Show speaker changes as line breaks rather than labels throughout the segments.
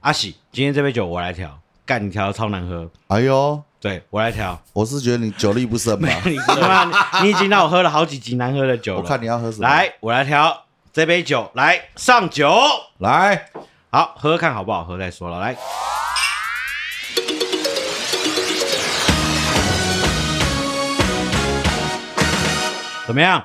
阿喜，今天这杯酒我来调，干你调的超难喝，
哎呦，
对我来调。
我是觉得你酒力不深吧？
你他妈，你已经让我喝了好几集难喝的酒了。
我看你要喝什么？
来，我来调这杯酒，来上酒，
来，
好喝喝看好不好喝再说了。来，怎么样？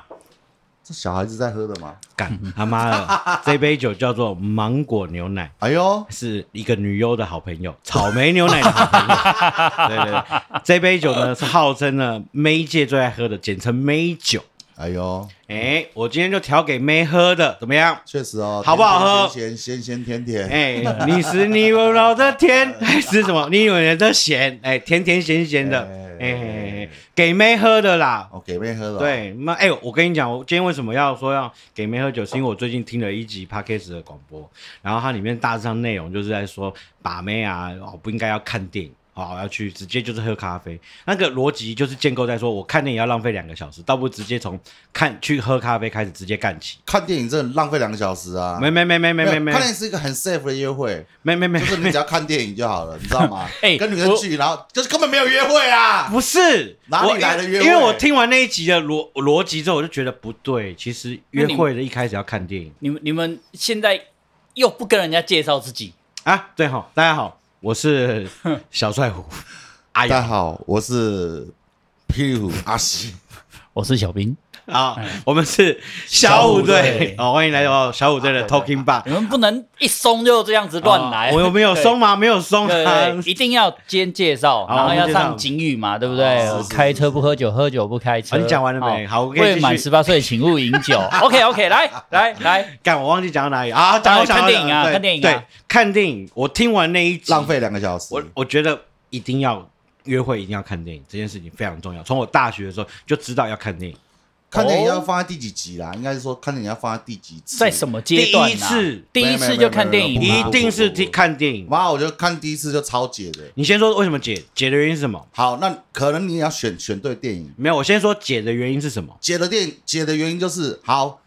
这小孩子在喝的吗？
干他妈的，这杯酒叫做芒果牛奶，
哎呦，
是一个女优的好朋友，草莓牛奶的好朋友。对对对，这杯酒呢是号称呢妹界最爱喝的，简称妹酒。
哎呦，
哎，我今天就调给妹喝的，怎么样？
确实哦，
好不好喝
咸咸咸甜甜，
哎，你是你温柔的甜还是什么？你以为的咸？哎，甜甜咸咸的，哎，给妹喝的啦。
哦，给妹喝的。
对，那哎，我跟你讲，我今天为什么要说要给妹喝酒？是因为我最近听了一集 podcast 的广播，然后它里面大致上内容就是在说把妹啊，哦，不应该要看电影。好，要去直接就是喝咖啡，那个逻辑就是建构在说，我看电影要浪费两个小时，倒不如直接从看去喝咖啡开始直接干起。
看电影真的浪费两个小时啊！
没没没没没没没，
看电影是一个很 safe 的约会，
没没没，
就是你只要看电影就好了，你知道吗？
哎，
跟女生去，然后就是根本没有约会啊！
不是
哪里来的约会？
因为我听完那一集的逻逻辑之后，我就觉得不对。其实约会的一开始要看电影。
你们你们现在又不跟人家介绍自己
啊？对好，大家好，我是小帅虎。
大家好，我是霹雳虎阿西，
我是小兵
啊，我们是小虎队哦，欢迎来到小虎队的 Talking Bar。
你们不能一松就这样子乱来，
我有没有松吗？没有松啊，
一定要先介绍，然后要上警语嘛，对不对？开车不喝酒，喝酒不开车。
你讲完了没？好，
未满十八岁请勿饮酒。OK OK，来来来，
干，我忘记讲到哪里啊？讲
看电影啊，看电影。
对，看电影。我听完那一集，
浪费两个小时。
我我觉得一定要。约会一定要看电影，这件事情非常重要。从我大学的时候就知道要看电影，
看电影要放在第几集啦？应该是说看电影要放在第几次？
在什么阶段？
第一次，
第一次就看电影，
一定是看电影。
妈，我就看第一次就超解的。
你先说为什么解？解的原因是什么？
好，那可能你也要选选对电影。
没有，我先说解的原因是什么？
解的电影解的原因就是好，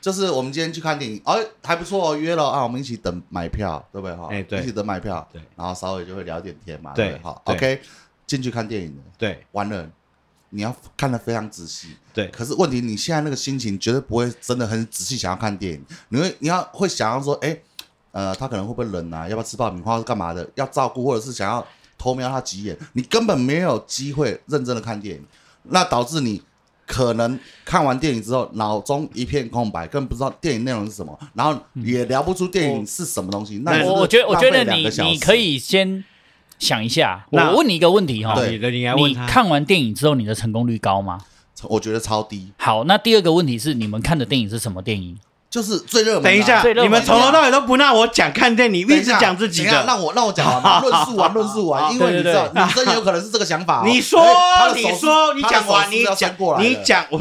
就是我们今天去看电影，哎，还不错哦，约了啊，我们一起等买票，对不对？哈，
哎，对，
一起等买票，
对，
然后稍微就会聊点天嘛，
对，
好，OK。进去看电影的，
对，
完了，你要看得非常仔细，
对。
可是问题，你现在那个心情绝对不会真的很仔细想要看电影，你会你要会想要说，哎，呃，他可能会不会冷啊？要不要吃爆米花是干嘛的？要照顾，或者是想要偷瞄他几眼，你根本没有机会认真的看电影，那导致你可能看完电影之后脑中一片空白，根本不知道电影内容是什么，然后也聊不出电影是什么东西。那
我我觉得，我觉得你你可以先。想一下，我问你一个问题哈，
你的你
你看完电影之后，你的成功率高吗？
我觉得超低。
好，那第二个问题是，你们看的电影是什么电影？
就是最热门。
等一下，你们从头到尾都不让我讲看电影，一直讲自己的。
让我让我讲完，论述完，论述完。因为你知道，女生有可能是这个想法。
你说，你说，你讲完，你讲过来，你讲，我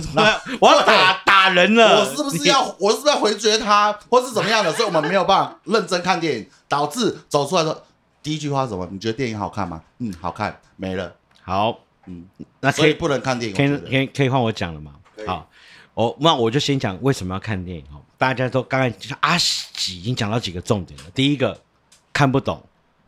我要打打人了。
我是不是要，我是不是要回绝他，或是怎么样的？所以我们没有办法认真看电影，导致走出来说。第一句话是什么？你觉得电影好看吗？嗯，好看，没了。
好，
嗯，那可以不能看电影，
可以可以可以换我讲了吗？好，我那我就先讲为什么要看电影哦。大家都刚才阿喜已经讲到几个重点了。第一个看不懂，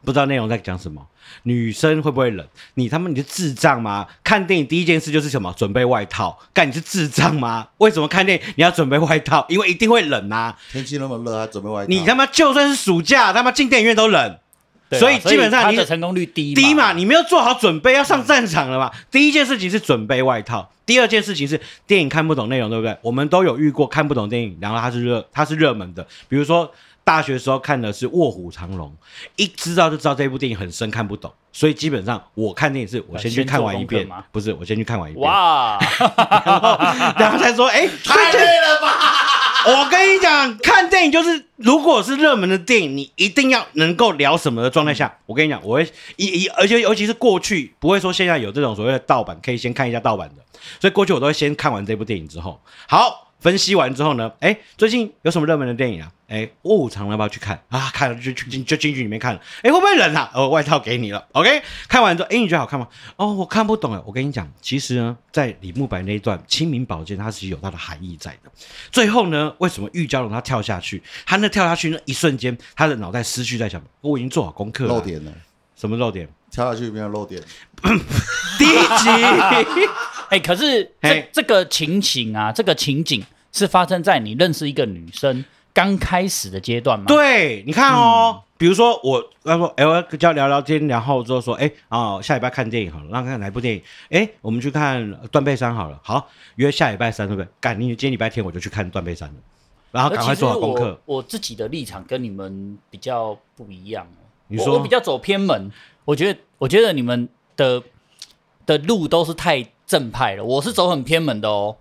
不知道内容在讲什么。女生会不会冷？你他妈你是智障吗？看电影第一件事就是什么？准备外套。干你是智障吗？为什么看电影你要准备外套？因为一定会冷啊。
天气那么热，还准备外套？
你他妈就算是暑假，他妈进电影院都冷。所以基本上你
的成功率低
低嘛，你没有做好准备要上战场了嘛。第一件事情是准备外套，第二件事情是电影看不懂内容，对不对？我们都有遇过看不懂电影，然后它是热，它是热门的。比如说大学时候看的是《卧虎藏龙》，一知道就知道这部电影很深，看不懂。所以基本上我看电影是我先去看完一遍，不是我先去看完一遍。哇，然后才说，哎，
太累了吧。
我跟你讲，看电影就是，如果是热门的电影，你一定要能够聊什么的状态下，我跟你讲，我会一一，而且尤其是过去，不会说现在有这种所谓的盗版，可以先看一下盗版的，所以过去我都会先看完这部电影之后，好，分析完之后呢，哎，最近有什么热门的电影啊？哎，《卧虎藏龙》要不要去看啊？看了就就就进去里面看了。哎，会不会冷啊？哦，外套给你了。OK，看完之后，哎，你觉得好看吗？哦，我看不懂哎。我跟你讲，其实呢，在李慕白那一段清明宝剑，它是有它的含义在的。最后呢，为什么玉娇龙他跳下去？他那跳下去那一瞬间，他的脑袋思绪在想：我已经做好功课了。
漏点了，
什么漏点？
跳下去没有漏点。
第一集。
哎，可是这这个情形啊，这个情景是发生在你认识一个女生刚开始的阶段吗？，
对，你看哦，比如说我他说，哎，我要跟他聊聊天，然后之后说，哎，啊，下礼拜看电影好了，那看哪部电影？哎，我们去看《断背山》好了，好，约下礼拜三，对不对？赶你今天礼拜天我就去看《断背山》了，然后赶快做好功课。
我。我自己的立场跟你们比较不一样哦。
你说
我我比较走偏门，我觉得我觉得你们的的路都是太正派的，我是走很偏门的哦。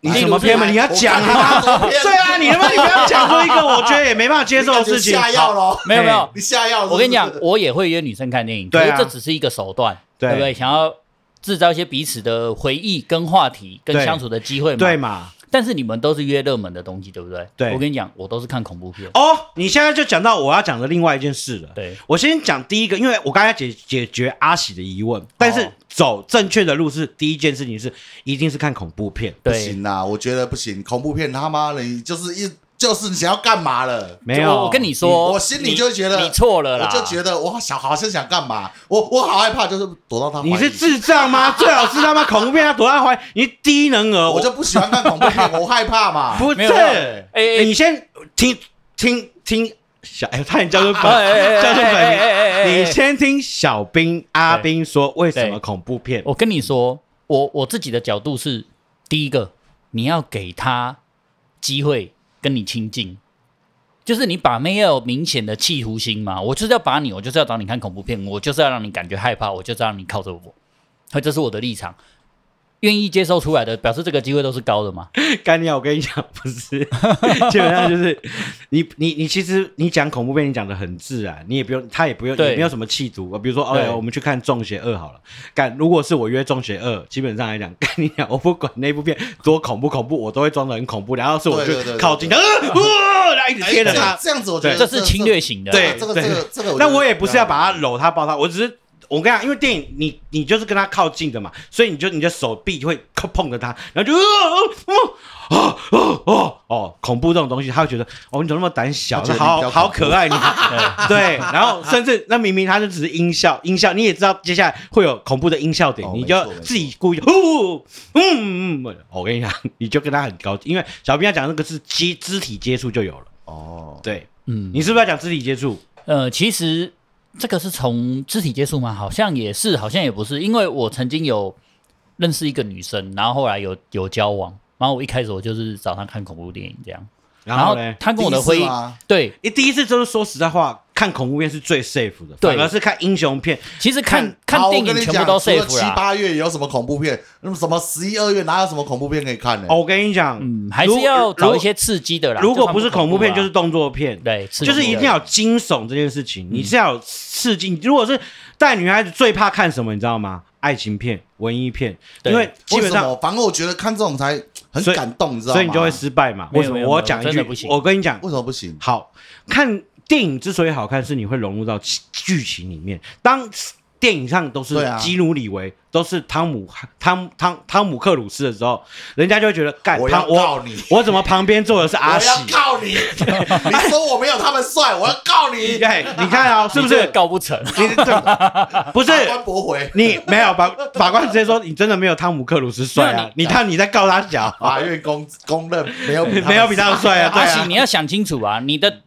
你什么偏门？你要讲啊！对啊，你他妈你不要讲出一个我觉得也没办法接受的事情。
下药喽，
没有没有，
你下药。
我跟你讲，我也会约女生看电影，可
对
这只是一个手段，
对
对不对？想要制造一些彼此的回忆跟话题跟相处的机会嘛。
对嘛？
但是你们都是约热门的东西，对不对？
对
我跟你讲，我都是看恐怖片。
哦，你现在就讲到我要讲的另外一件事了。
对，
我先讲第一个，因为我刚才解解决阿喜的疑问，但是走正确的路是第一件事情是一定是看恐怖片，
不
对，
行啦，我觉得不行，恐怖片他妈的你就是一就是你想要干嘛了？
没有。
我我跟你说，
我心里就觉得
你你错了
我
啦。
就觉得我想好像想干嘛，我我好害怕，就是躲到他。
你是智障吗？最好是他妈恐怖片要躲在怀，你低能儿，
我就不喜欢看恐怖片，我害怕嘛。
不是你先听听听小，哎，差点叫出本叫出本名，你先听小兵阿兵说为什么恐怖片。
我跟你说，我我自己的角度是，第一个，你要给他机会跟你亲近，就是你把妹要有明显的企图心嘛。我就是要把你，我就是要找你看恐怖片，我就是要让你感觉害怕，我就是要让你靠着我，所以这是我的立场。愿意接受出来的，表示这个机会都是高的嘛。
干掉，我跟你讲，不是，基本上就是你你你其实你讲恐怖片，你讲的很自然，你也不用，他也不用，
对
也没有什么企图。比如说，
对
哦，我们去看《中邪二》好了。干，如果是我约《中邪二》，基本上来讲，干你讲，我不管那部片多恐怖恐怖，我都会装的很恐怖，然后是我就靠近他，呃，呃然后一直贴着他
哎这样。这样子，我觉得
这是侵略型的，
对
这个这个这个，
那我也不是要把他搂他抱他，我只是我跟你讲，因为电影你你就是跟他靠近的嘛，所以你就你的手臂会碰着他，然后就哦哦哦哦哦，恐怖这种东西，他会觉得哦你怎么那么胆小，好好可爱你，对，然后甚至那明明他就只是音效音效，你也知道接下来会有恐怖的音效点，你就自己故意哦嗯嗯，我跟你讲，你就跟他很高，因为小兵要讲那个是接肢体接触就有了，
哦，
对
嗯，
你是不是要讲肢体接触？
呃，其实这个是从肢体接触吗？好像也是，好像也不是，因为我曾经有认识一个女生，然后后来有有交往，然后我一开始我就是找她看恐怖电影这样，
然后呢？
她跟我的回忆对，
你第一次就是说实在话，看恐怖片是最 safe 的，
对
反而是看英雄片。
其实看
看
看电影全部都 safe
了七，八月有什么恐怖片？那么什么十一二月哪有什么恐怖片可以看呢？
哦，我跟你讲，
嗯，还是要找一些刺激的啦。
如果不是恐怖片，就是动作片。
对，刺激
就是一定要有惊悚这件事情，你是要有刺激。如果是带女孩子最怕看什么，你知道吗？爱情片、文艺片，因为基本上？
反正我觉得看这种才很感动，你知道吗？
所以你就会失败嘛。为什么？我讲一句
不，行
我跟你讲，
为什么不行？
好看电影之所以好看，是你会融入到剧剧情里面。当电影上都是基努里维，都是汤姆汤汤汤姆克鲁斯的时候，人家就会觉得干
我
我
告你
我怎么旁边坐的是阿
我要
喜？
告你！你说我没有他们帅，我要告你！
哎，你看啊、是不是？
告不成？
你这不是
法官驳回，
你没有法法官直接说你真的没有汤姆克鲁斯帅啊！你看你在告他假，
法院公公认没有比
没有比他们帅啊！对
阿喜，
啊
你，要想清楚啊，你的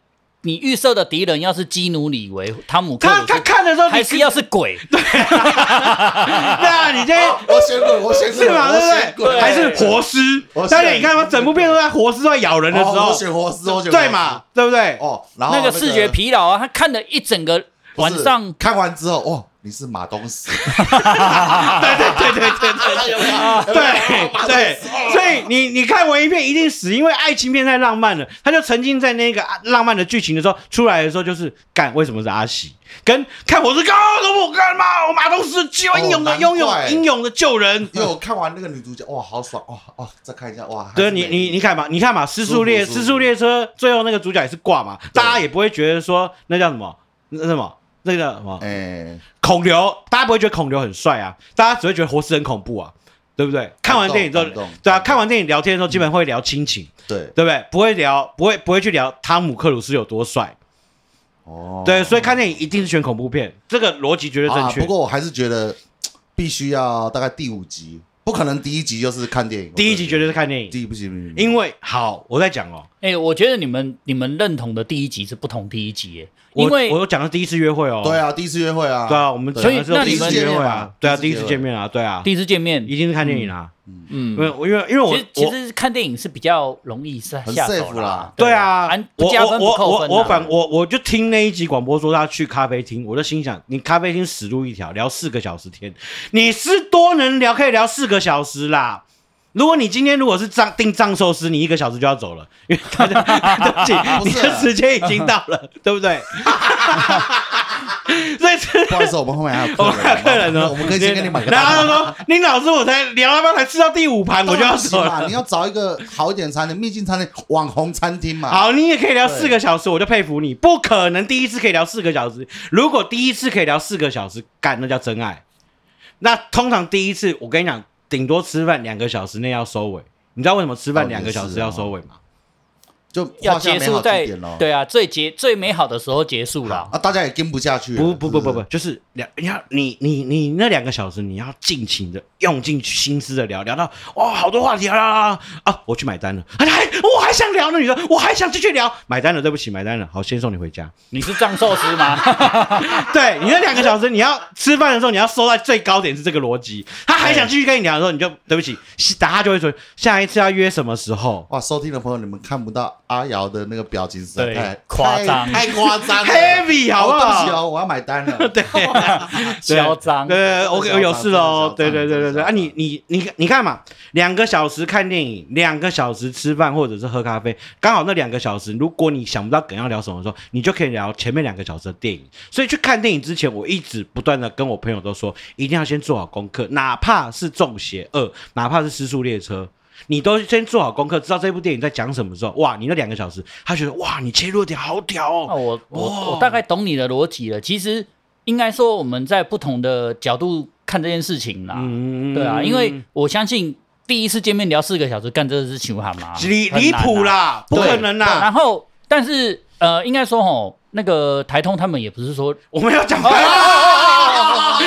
你预设的敌人要是基努里维、汤姆克
他他，看的时候你
还是要是鬼？
对啊，你今天
我选鬼，我选，
是嘛？对不对？
滚，
还是活尸
我？
当然你看嘛，整部片都在活尸在咬人的时候
哦我，选活尸，我选
对嘛？？对不对？
哦，然后
那个视觉疲劳啊，他看了一整个晚上，
看完之后，哇，你是马东石，
对对对对对对对。对，所以你你看文艺片一定死，因为爱情片太浪漫了，他就沉浸在那个啊浪漫的剧情的时候，出来的时候就是干为什么是阿喜，跟看我是高什么干嘛，我马东石救英勇的英勇
怪。
英勇的救人。
因为我看完那个女主角，哇，好爽，哇哇，再看一下，哇，还
对你你你看嘛，你看嘛，失速列失速列车最后那个主角也是挂嘛，大家也不会觉得说那叫什么？那什么？那个叫什么？
哎，
孔刘，大家不会觉得孔刘很帅啊，大家只会觉得活死很恐怖啊，对不对？看完电影之后对啊，看完电影聊天的时候，基本上会聊亲情，
对，
对不对？不会聊，不会不会去聊汤姆克鲁斯有多帅，
哦，
对，所以看电影一定是选恐怖片，这个逻辑绝对正
啊，
确。
不过我还是觉得 必须要大概第五集，不可能第一集就是看电影，
第一集绝对是看电影，
第一不行，
因为好，我在讲哦，
哎、我觉得你们你们认同的第一集是不同第一集耶，因为
我有讲的第一次约会哦，
对，啊，第一次约会啊，
对啊，我们
所以那你们
第一次约会啊，对啊，第一
次见
面啊，对啊，
第一次见面，
一定是看电影啊，
嗯。
因，为因为因为我
其实其实看电影是比较容易下
很
下手
safe 啦。
对啊，我我我我反我我就听那一集广播说他去咖啡厅，我就心想，你咖啡厅死路一条，聊四个小时天，你是多能聊，可以聊四个小时啦。如果你今天如果是藏订藏寿司，你一个小时就要走了，因为大家 对不起，
不是
你的时间已经到了，对不对？所以这
不好意思，我们后面还有客
我
人，
们还有客人呢，
我们可以先给你买个
然后他。说：“林老师，我才聊到刚才吃到第五盘，我就要走了。
你要找一个好一点餐厅，秘境餐厅、网红餐厅嘛。
好，你也可以聊四个小时，我就佩服你。不可能第一次可以聊四个小时，如果第一次可以聊四个小时，干那叫真爱。那通常第一次，我跟你讲，顶多吃饭两个小时内要收尾。你知道为什么吃饭
哦
两个小时要收尾吗？
就
要结束在。对啊，最结最美好的时候结束了。
啊，大家也跟不下去。
不不不不不，就是两你要你你你那两个小时，你要尽情的用尽心思的聊，聊到哇好多话题啊啊啊！我去买单了，啊 还我还想聊呢，你说我还想继续聊，买单了，对不起买单了，好先送你回家。
你是藏寿司吗？
对你那两个小时，你要吃饭的时候，你要收在最高点是这个逻辑。他还想继续跟你聊的时候，你就对不起，打他就会说下一次要约什么时候。
哇，收听的朋友，你们看不到阿瑶的那个表情，实在太
夸张
太太夸张
Heavy 好不好？
哦，我要买单了。
对，
嚣张。
对，我我有事喽。对对对对对啊，你你你你看嘛，两个小时看电影，两个小时吃饭或者是喝咖啡，刚好那两个小时，如果你想不到梗要聊什么的时候，你就可以聊前面两个小时的电影。所以去看电影之前，我一直不断的跟我朋友都说，一定要先做好功课，哪怕是中邪二，哪怕是失速列车。你都先做好功课，知道这部电影在讲什么时候，哇，你那两个小时，他觉得哇，你切入点好屌
哦，
哦，
我我我大概懂你的逻辑了。其实应该说我们在不同的角度看这件事情啦。
嗯
对啊，因为我相信第一次见面聊四个小时，干这是球喊吗，
离离谱啦，不可能啦，
然后，但是呃，应该说吼，那个台通他们也不是说，
我们要讲
哦哦哦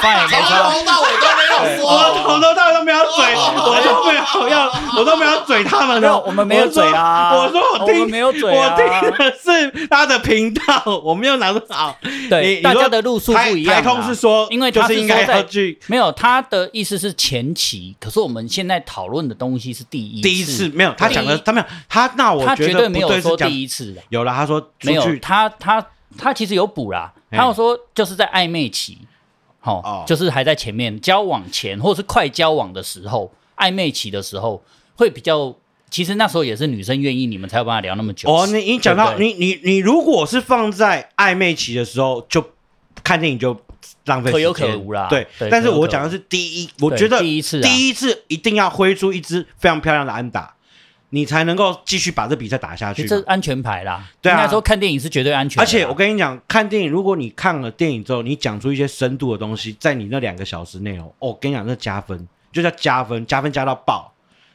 发也没
从
差。
头到尾都
我
说。
从头到尾都没有嘴，我都没有要，我都没有嘴他们的。
没有，我们没有嘴啊。
我说我听，
我没有嘴啊。
我听的是他的频道，我没有拿到好。
对，大家的路数不一样啊。
台通是说，
因为他
就是应该
在
要去
没有他的意思是前期，可是我们现在讨论的东西是第一
第一次没有，他讲的他没有他，那我
他绝
觉得不
对没有说第一次的，
有了，他说
没有他他他其实有补啦，
嘿
他有说就是在暧昧期，好、
哦
就是还在前面交往前或是快交往的时候，暧昧期的时候会比较，其实那时候也是女生愿意，你们才有办法聊那么久。
哦，你你讲到
对
你你你如果是放在暧昧期的时候，就看电影就浪费
可有可无啦
对
对，
但是我讲的是第一，我觉得
第一次啊
第一次一定要挥出一支非常漂亮的安打，你才能够继续把这比赛打下去嘛。
这安全牌啦，
对啊
应该说看电影是绝对安全。
而且我跟你讲，看电影，如果你看了电影之后，你讲出一些深度的东西，在你那两个小时内容，哦，我跟你讲，那加分，就叫加分，加分加到爆。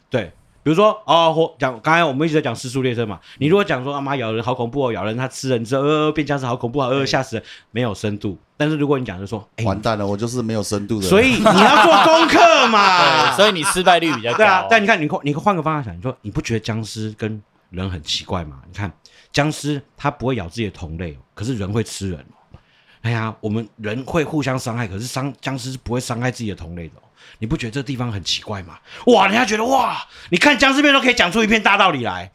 对，比如说哦，或讲刚才我们一直在讲失速列车嘛，你如果讲说啊妈咬人好恐怖哦，咬人他吃人之后呃变僵尸好恐怖啊，呃吓死人，没有深度。但是如果你讲就说，哎、
完蛋了，我就是没有深度的。
所以你要做功课嘛
对，。所以你失败率比较高。
对啊，但你看，你换你换个方向想，你说你不觉得僵尸跟人很奇怪吗？你看僵尸它不会咬自己的同类哦，可是人会吃人哦。哎呀，我们人会互相伤害，可是伤僵尸是不会伤害自己的同类的哦。你不觉得这地方很奇怪吗？哇，人家觉得哇，你看僵尸片都可以讲出一片大道理来。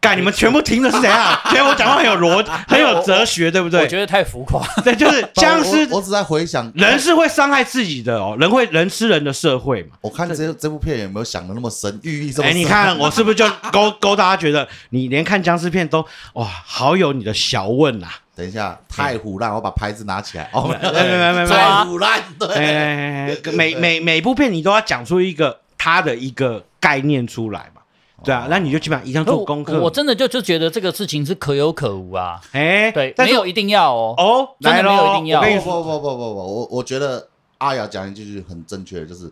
干，你们全部听的是怎样？觉得我讲话很有逻，很有哲学，对不对？
我觉得太浮夸。
对，就是僵尸
我我只在回想
人是会伤害自己的哦，人会人吃人的社会嘛。
我看这这部片有没有想的那么深，寓意这么
哎，
深？
你看我是不是就勾勾大家觉得你连看僵尸片都哇，好有你的小问啊！
等一下，太胡乱，我把牌子拿起来。哦，
没没没没没
太胡乱，
哎
对，
每每每部片你都要讲出一个它的一个概念出来嘛，对啊，那你就基本上一定要做功课。
我真的就就觉得这个事情是可有可无啊。
哎，
对，没有一定要哦。
哦，
真的没有一定要
我跟你说，
不不不不不不，我我觉得阿雅讲一句很正确的，就是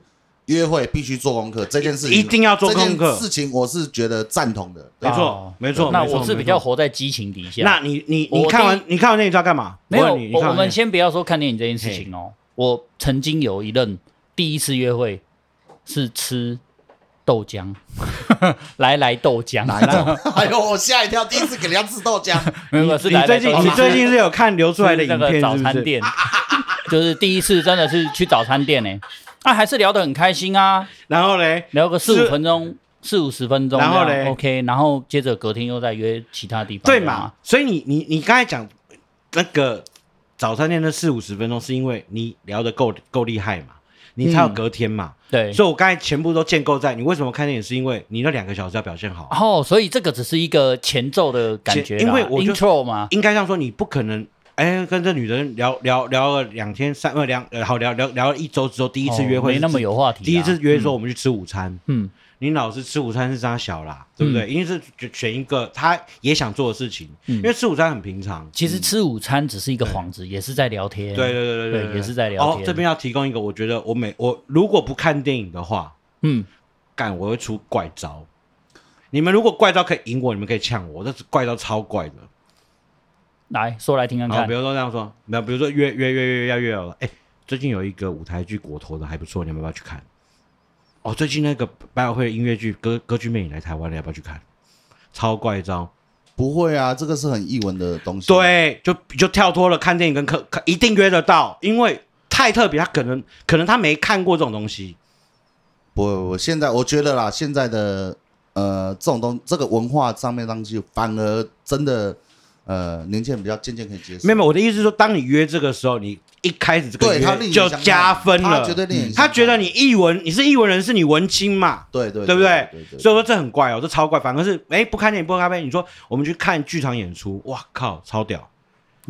约会必须做功课这件事情，
一定要做功课
这件事情我是觉得赞同的。
没错
哦
没错
那我是比较活在激情底下。
那你你你看完你看完电影知道干嘛？
没有，我我们先不要说看电影这件事情哦。我曾经有一任第一次约会是吃豆浆，来来豆浆，
哪一种？哎呦，我吓一跳，第一次给人家吃豆浆。
没有是
你最近你最近是有看流出来的
是那个？早餐店，就是第一次真的是去早餐店呢，啊，还是聊得很开心啊，
然后嘞，
聊个四
是
五分钟，四五十分钟，
然后嘞
OK，然后接着隔天又再约其他地方，
对嘛？？所以你你你刚才讲那个早餐店的四五十分钟，是因为你聊得够够厉害嘛，你才有
嗯
隔天嘛。
对。
所以我刚才全部都建构在你为什么看电影，是因为你那两个小时要表现好。
哦，所以这个只是一个前奏的感觉
因为我就
intro 嘛，
应该这样说，你不可能。哎，跟这女人聊聊聊了两天三呃两呃好聊聊聊了一周之后，第一次约会
哦没那么
有，
话题啊，
第一次约说我们去吃午餐，
嗯，
你老是吃午餐是扎小啦，对不对？一定是选选一个他也想做的事情，
嗯。
因为吃午餐很平常。
其实吃午餐只是一个幌子，也是在聊天，
对对对对
对也是在聊天。
哦，这边要提供一个，我觉得我每我如果不看电影的话，
嗯，
干我会出怪招。你们如果怪招可以赢我，你们可以呛我，这怪招超怪的。
来说来听看看
比，如说这样说，没有，比如说约约约约要约了，哎，最近有一个舞台剧国投的还不错，你们要不要去看？哦，最近那个百老汇音乐剧歌歌剧魅影来台湾了，要不要去看？超怪招，
不会啊，这个是很译文的东西。，
对，就就跳脱了看电影跟看看一定约得到，因为太特别，他可能可能他没看过这种东西。
不不不，现在我觉得啦，现在的呃这种东这个文化上面的东西，反而真的呃年轻人比较渐渐可以接受。
没有，我的意思是说，当你约这个时候，你一开始这个
对他
约就
另眼相看
加分了，
他绝对另眼相看
他觉得你译文，你是译文人是，你文青嘛，
对对
对不对
对对，
所以说这很怪哦，这超怪。反而是哎，不看电影不喝咖啡，你说我们去看剧场演出，哇靠，超屌！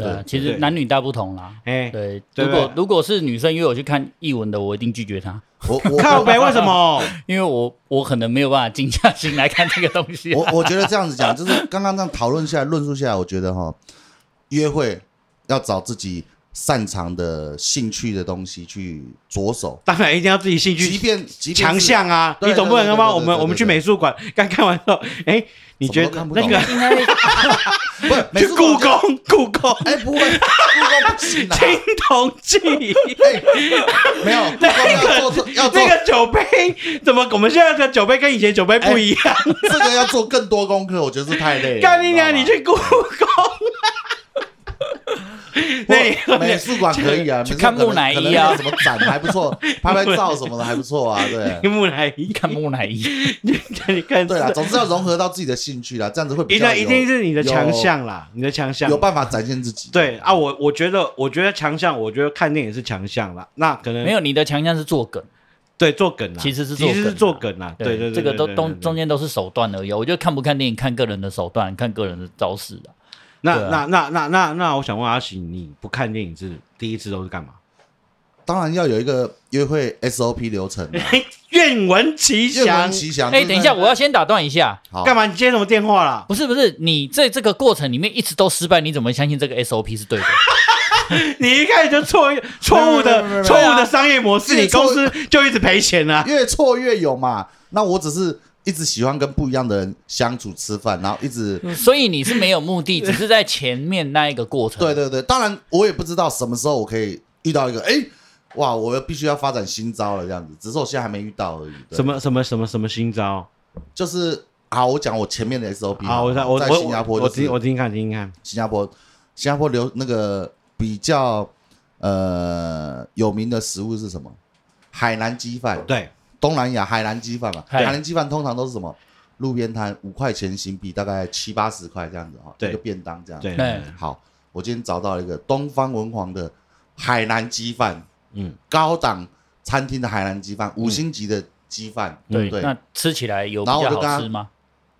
对啊，其实男女大不同啦。
哎，
对，如果如果是女生约我去看译文的，我一定拒绝她，
我我
靠呗为什么？
因为我我可能没有办法静下心来看这个东西。
我我觉得这样子讲，就是刚刚这样讨论下来、论述下来，我觉得哈，约会要找自己擅长的兴趣的东西去着手，
当然一定要自己兴
即
趣
便即便
强项啊！你总不能他妈我们我们去美术馆刚看完之后，哎，你觉得那个
应该
不是
去故宫故宫
哎，不会，故宫不行啊，
青铜器？
哎，没有，那个要做
那个酒杯怎么？我们现在的酒杯跟以前酒杯不一样。
这个要做更多功课，我觉得是太累了。
干你娘！你去故宫。那
美术馆可以啊，
去看木乃伊啊
什么展还不错，拍拍照什么的还不错啊，对。
木乃伊，
看木乃伊，
你看你看，
对啦，总之要融合到自己的兴趣啦，这样子会比
一
较
一定是你的强项啦，你的强项
有办法展现自己。
对啊，我我觉得我觉得强项，我觉得看电影是强项啦。那可能
没有你的强项是做梗，
对做梗啊，
其实是
其实是
做梗啊
做梗啊，对对对，
这个都中中间都是手段而已。我觉得看不看电影，看个人的手段，看个人的招式啊。
那
啊
那那那那那，我想问阿喜，你不看电影是第一次都是干嘛？
当然要有一个约会 SOP 流程啊，
愿闻其详愿
闻。其详。
哎，
就是
等一下，我要先打断一下，
好
干嘛？你接什么电话啦？
不是不是，你在这个过程里面一直都失败，你怎么相信这个 SOP 是对的？
你一开始就错错误的错误的商业模式，你公司就一直赔钱啊。
越挫越有嘛。那我只是一直喜欢跟不一样的人相处吃饭，然后一直
所以你是没有目的，只是在前面那一个过程。
对对对。当然我也不知道什么时候我可以遇到一个，哎，哇，我必须要发展新招了这样子。只是我现在还没遇到而已。
什？么什么什么什么新招？
就是好，我讲我前面的 SOP
好，我在我我
在新加坡
我
就是
听我听听看听听看。
新加坡，新加坡流那个比较呃有名的食物是什么？海南鸡饭，
对，
东南亚海南鸡饭嘛。海南鸡饭通常都是什么？路边摊五块钱新币，大概七八十块这样子哈，
对
一个便当这样。
对，
对
好，我今天找到了一个东方文皇的海南鸡饭，
嗯，
高档餐厅的海南鸡饭，五星级的鸡饭，
对，
对，
那吃起来有比较
然后我就跟他
好吃吗？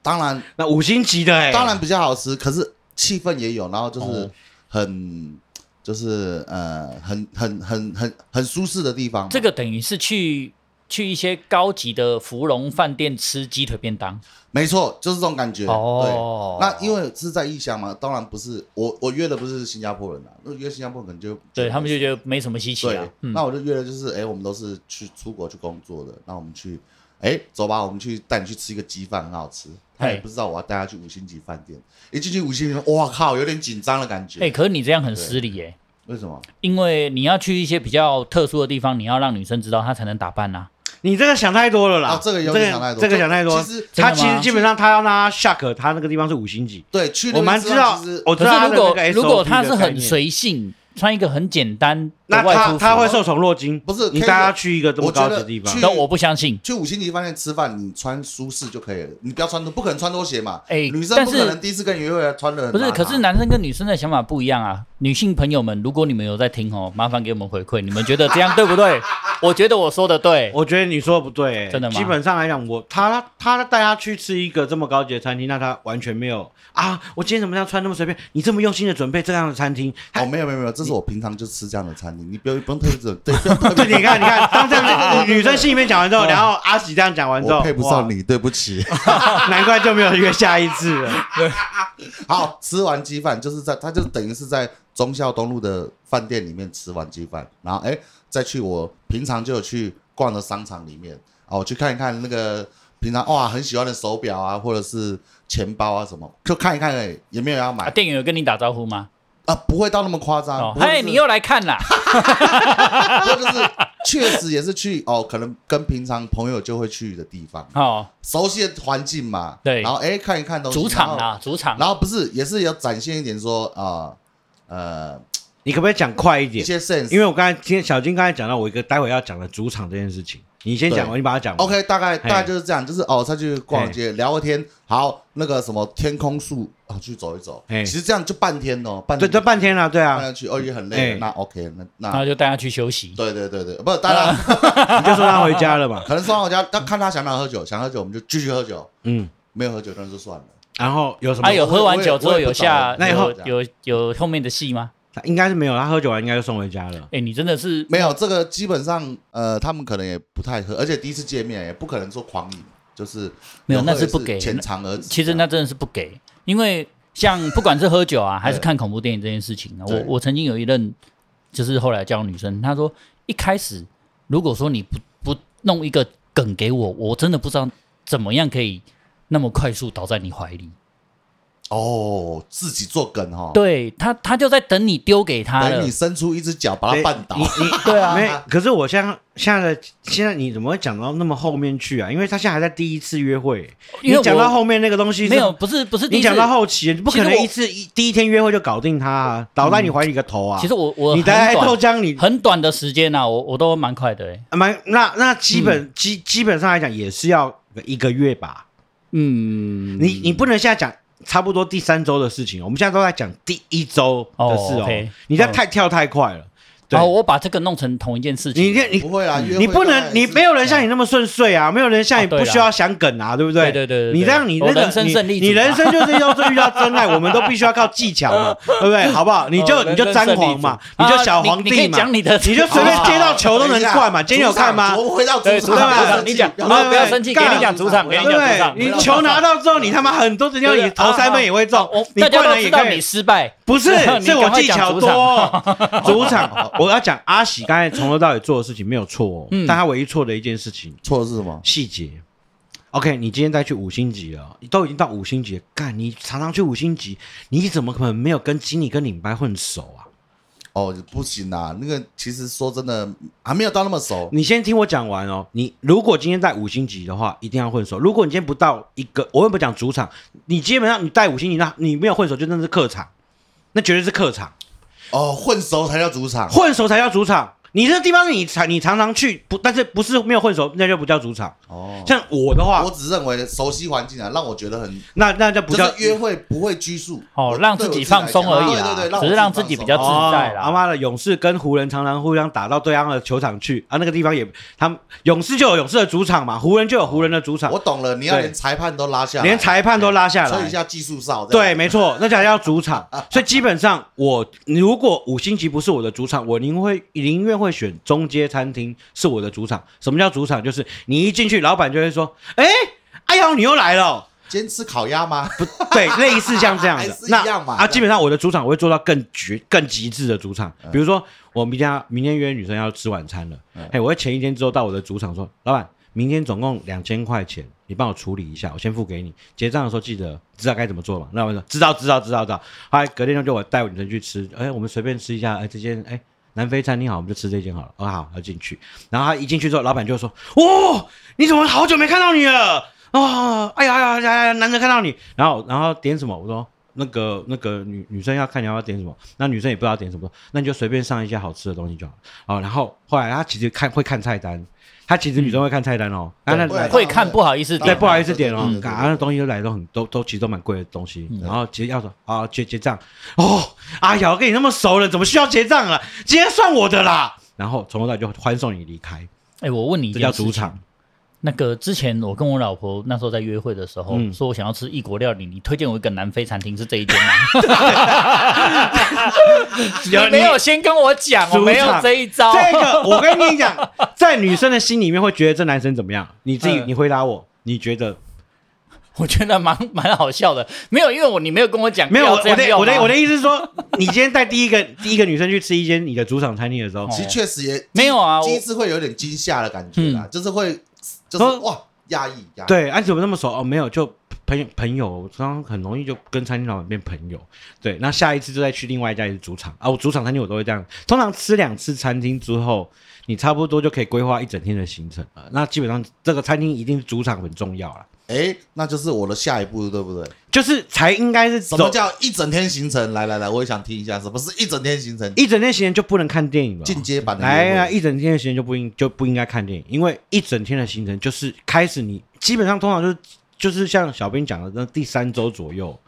当然
那五星级的哎，
当然比较好吃，可是气氛也有，然后就是
哦
很。就是呃，很很很很很舒适的地方嘛。
这个等于是去去一些高级的芙蓉饭店吃鸡腿便当
没错，就是这种感觉。
哦
对，那因为是在异乡嘛，当然不是我我约的不是新加坡人啊，如果约新加坡可能就
对他们就觉得没什么稀奇
对
啊。，嗯
那我就约的就是哎，我们都是去出国去工作的，那我们去哎走吧，我们去带你去吃一个鸡饭，很好吃。他也不知道我要带他去五星级饭店，一进去五星级，哇靠，有点紧张的感觉。
哎、可是你这样很失礼耶、
为什么？
因为你要去一些比较特殊的地方，你要让女生知道她才能打扮呐、
你这个想太多了啦，
啊这个有点想太多
这个想太多。
其实
他其实基本上他要让他 shock，他那个地方是五星级，
对，去
我蛮知道我知
可是如果如果他是很随性，穿一个很简单的
那他他会受宠若惊。
不是
你带他去一个这么高级的地方
去，
那我不相信。
去五星级饭店吃饭，你穿舒适就可以了，你不要穿拖，不可能穿拖鞋嘛。
哎
女生
但是
不可能第一次跟你约会穿的
不是，可是男生跟女生的想法不一样啊。女性朋友们，如果你们有在听哦，麻烦给我们回馈，你们觉得这样对不对？我觉得我说的对。
我觉得你说的不对、欸，
真的吗
基本上来讲，我他他带他去吃一个这么高级的餐厅，那他完全没有啊，我今天怎么样穿那么随便？你这么用心的准备这样的餐厅，
哦，没有没有没有，这是我平常就吃这样的餐厅，你不用不用特别准，对，
你看你看，当这样女女生心里面讲完之后，然后阿喜这样讲完之后，
我配不上你，对不起。
难怪就没有约下一次了。
对好，吃完鸡饭就是在，他就等于是在忠孝东路的饭店里面吃完鸡饭，然后哎，再去我平常就有去逛的商场里面，哦，我去看一看那个平常哇很喜欢的手表啊，或者是钱包啊什么，就看一看而已，也没有要
啊，
买
店员有跟你打招呼吗？
啊，不会到那么夸张。
嘿，你又来看啦？
不过就是确实也是去哦，可能跟平常朋友就会去的地方，
哦，
熟悉的环境嘛。
对
然后哎看一看东西，
主场啊，主场。
然后不是也是要展现一点说啊呃
你可不可以讲快一点？
一些 sense，
因为我刚才听小金刚才讲到我一个待会要讲的主场这件事情，你先讲你把它讲完。
OK，大概大概就是这样，就是哦，他去逛街聊个天，好，那个什么天空树啊，去走一走，
嘿。
其实这样就半天哦，半
对，
天
这半天了，对啊，
半天去，哦也很累了，那 OK，那那。
那就带他去休息。
对对对对，不，当然
你就送他回家了嘛。
可能送他回家，但看他想不想喝酒，想喝酒我们就继续喝酒，
嗯，
没有喝酒那就算了。
然后有什么
他？有喝完酒之后有下
那以后
有有有后面的戏吗？
他应该是没有，他喝酒完应该就送回家了。
哎，你真的是
没有这个，基本上呃，他们可能也不太喝，而且第一次见面也不可能说狂饮，就是
没有那是不给
浅尝而止。
其实那真的是不给，因为像不管是喝酒啊，还是看恐怖电影这件事情啊，我我曾经有一任就是后来教女生，她说一开始如果说你不不弄一个梗给我，我真的不知道怎么样可以那么快速倒在你怀里。
哦，自己做梗哈，
对他，他就在等你丢给他
等你。伸出一只脚把他绊倒
你。你
对啊，
没，可是我现在现在的现在你怎么会讲到那么后面去啊？因为他现在还在第一次约会，
因为
你讲到后面那个东西
没有，，不是不是
你讲到后期，你不可能一次一第一天约会就搞定他啊，倒在你怀里个头啊！
其实我我
你待豆浆，你
很短的时间呐、啊，我我都蛮快的哎、
蛮那那基本基基本上来讲也是要一个月吧。
嗯，
你你不能现在讲差不多第三周的事情，我们现在都在讲第一周的事
哦
哦
，OK，
你这太跳太快了。对
然后我把这个弄成同一件事情。
你这你
不会啊，
你不能，你
是
没有人像你那么顺遂啊，没有人像你不需要想梗啊，对不对？
对对对
你这样你那个
人生胜利
你，你人生就是要是遇到真爱，我们都必须要靠技巧嘛，对不对？好不好？你就
哦
你就
人生胜利
张皇嘛，你就小皇帝嘛，
你的，
你就随便接到球都能灌嘛。今天有看吗？
我们回到主
场主场你讲
不要
生气，给
干
你讲主场，给你
对不
讲主场。
对？你球拿到之后，你他妈很多人要你投三分也会中你
大家
灌篮也可以
都知道你。失败，
不是，是我技巧
讲主场
多。主场，我要讲阿喜刚才从头到尾做的事情没有错哦，
嗯
但他唯一错的一件事情
错的是什么？
细节。OK，你今天再去五星级了，你都已经到五星级了，干你常常去五星级，你怎么可能没有跟经理跟领班混熟啊？
哦，不行啊，那个其实说真的还没有到那么熟。
你先听我讲完哦。你如果今天在五星级的话，一定要混熟。如果你今天不到一个，我也不讲主场，你基本上你带五星级，那你没有混熟，就真的是客场，那绝对是客场。
哦，混熟才叫主场。
混熟才叫主场。你这个地方你常你常常去，不，但是不是没有混熟，那就不叫主场。
哦，
像我的话
我，只认为熟悉环境啊，让我觉得很
那那就不叫
就是约会不会拘束。
哦让自己放松而已啦
对对对，
只是让自己比较自在啦。
哦他妈的，勇士跟湖人常常互相打到对方的球场去啊，那个地方也，他们勇士就有勇士的主场嘛，湖人就有湖人的主场。
我，懂了，你要连裁判都拉下来，
连裁判都拉下来。
吹一下技术哨，
对，没错，那才叫主场。所以基本上，我如果五星级不是我的主场，我宁会宁愿会选中街餐厅是我的主场。什么叫主场？就是你一进去，老板就会说：“哎，哎呀，你又来了哦。
今天吃烤鸭吗？
不对，类似像这样
还
的。那
一样嘛
啊，基本上我的主场我会做到更绝、更极致的主场。比如说，我明天要明天约女生要吃晚餐了，哎，我会前一天之后到我的主场说，老板，明天总共两千块钱，你帮我处理一下，我先付给你。结账的时候记得知道该怎么做嘛。那我说知道知道知道知道。后来隔天就我带我女生去吃，哎，我们随便吃一下，哎，这间哎。南非餐厅好，我们就吃这间好了。哦，好，要进去。然后他一进去之后，老板就说：“哦，你怎么好久没看到你了？啊，哎呀哎呀哎呀，难得看到你。”然后然后点什么？我说那个那个女女生要看你要不要点什么，那女生也不知道点什么，那你就随便上一些好吃的东西就好了。哦，然后后来他其实看会看菜单，他其实女生会看菜单哦。啊，那
对会
会看不好意思
对，
点，
不好意思点哦
对对，对对
啊，那东西都来都很都都其实都蛮贵的东西，
嗯
然后结要说啊结结账哦，哎呀，我跟你那么熟了，怎么需要结账了？今天算我的啦。然后从头到尾就欢送你离开，
哎，我问你一
这
件事情
叫主场。
那个之前我跟我老婆那时候在约会的时候，
嗯
说我想要吃异国料理，你推荐我一个南非餐厅是这一间吗？
有
你没有先跟我讲，我没有这一招。
这个，我跟你讲，在女生的心里面会觉得这男生怎么样？你自己，
嗯
你回答我，你觉得
我觉得蛮蛮好笑的。没有，因为我你没有跟我讲，
没有？我我的
要这样用啊
我的我的意思是说，你今天带第一个第一个女生去吃一间你的主场餐厅的时候，
其实确实也
没有啊，我
第一次会有点惊吓的感觉啦，就是会就是
说
哇压抑压抑，
对，啊，你怎么那么熟？哦，没有，就朋友朋友，常常很容易就跟餐厅老板变朋友。对，那下一次就再去另外一家也是主场啊，我主场餐厅我都会这样，通常吃两次餐厅之后，你差不多就可以规划一整天的行程了。那基本上这个餐厅一定是主场很重要了，
哎，那就是我的下一步，对不对？
就是才应该是
什么叫一整天行程？来来来，我也想听一下，什么是一整天行程？
一整天行程就不能看电影了。
进阶版的
来啊，一整天的时间就不应就不应该看电影，因为一整天的行程就是开始你基本上通常就是就是像小兵讲的那第三周左右，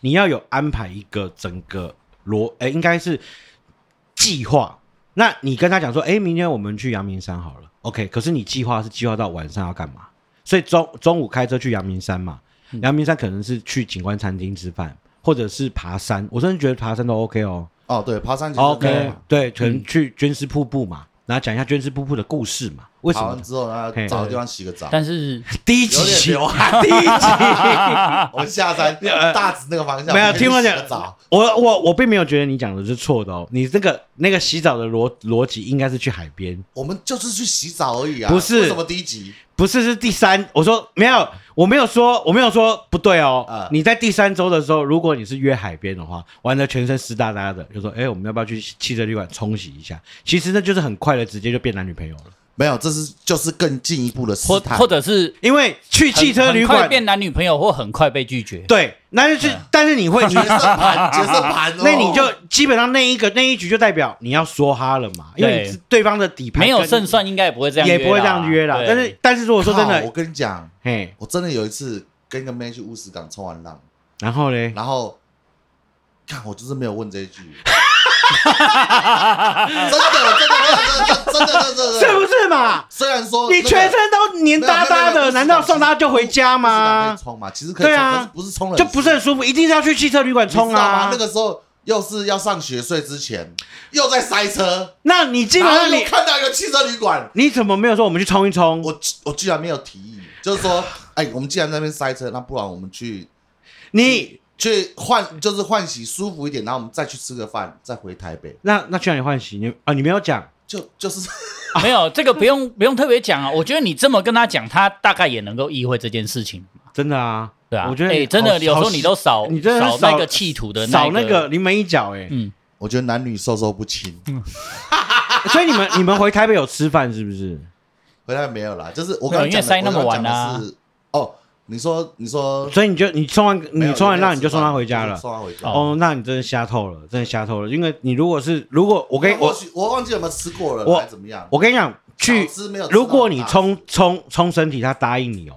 你要有安排一个整个逻，哎，应该是计划。那你跟他讲说，哎，明天我们去阳明山好了，OK。可是你计划是计划到晚上要干嘛？所以中中午开车去阳明山嘛，阳明山可能是去景观餐厅吃饭，或者是爬山。我真的觉得爬山都 OK 哦。
哦，对，爬山其实
OK，对，可能去捐尸瀑布嘛，然后讲一下捐尸瀑布的故事嘛，为什么
完？之后，然后找个地方洗个澡，
但是
第一
有点
集，
流汗。
第一集，
我们下山大指那个方向，
没有听我讲。我我我并没有觉得你讲的是错的哦，你这个那个洗澡的逻逻辑应该是去海边，
我们就是去洗澡而已啊，
不是
为什么第一集？
不是是第三。我说没有，我没有说我没有说不对哦。
啊
你在第三周的时候，如果你是约海边的话，玩的全身湿哒哒的，就说哎，我们要不要去汽车旅馆冲洗一下？其实那就是很快的，直接就变男女朋友了。
没有，这是就是更进一步的试
或
探。
或。者是
因为去汽车旅
很快
馆，
变男女朋友，或很快被拒绝。
对，那就是，但是你会，你
角色盘，角色盘哦，
那你就基本上那一个那一局就代表你要说哈了嘛，因为
对
你是对方的底牌
没有
跟
胜算，应该也不会这样，
也不会这样约啦。
对。
但是但是如果说真
的我
的，
跟你讲，
嘿，
我真的有一次跟一个妹去乌石港冲完浪，
然后呢，
然后看我就是没有问这一句，真的，真的，真的，真的，
是不是嘛？
虽然说
你全身都黏哒哒的，难道送他就回家
吗？冲嘛，其实可以冲，
对啊
不是冲了
就不是很舒服，一定是要去汽车旅馆冲啊
那。个时候又是要上学睡之前，又在塞车，
那你基本
然
你
看到一个汽车旅馆，
你怎么没有说我们去冲一冲？
我我居然没有提议，就是说，哎，我们既然在那边塞车，那不然我们去
你
去换，就是换洗舒服一点，然后我们再去吃个饭，再回台北，
那那去哪里换洗？你啊，你没有讲，
就就是
没有这个不用不用特别讲啊。我觉得你这么跟他讲，他大概也能够意会这件事情，
真的啊，
对啊。
我觉得
哎，真的有时候你都少
你真的少
少那个企图的
少那
那
个临门一脚哎。
嗯，
我觉得男女授受不亲。
所以你们你们回台北有吃饭是不是？
回来没有啦，就是我
因为塞那么晚啊
我刚刚讲的是哦，你说你说
所以你就你冲完
没有
你冲完浪你就送他回家了。
送他回家。
哦，那你真的瞎透了，真的瞎透了。因为你如果是如果我跟我
我忘记有没有吃过了，
我
还怎么样？
我跟你讲，去
吃没有吃到
如果你冲冲冲身体，他答应你哦，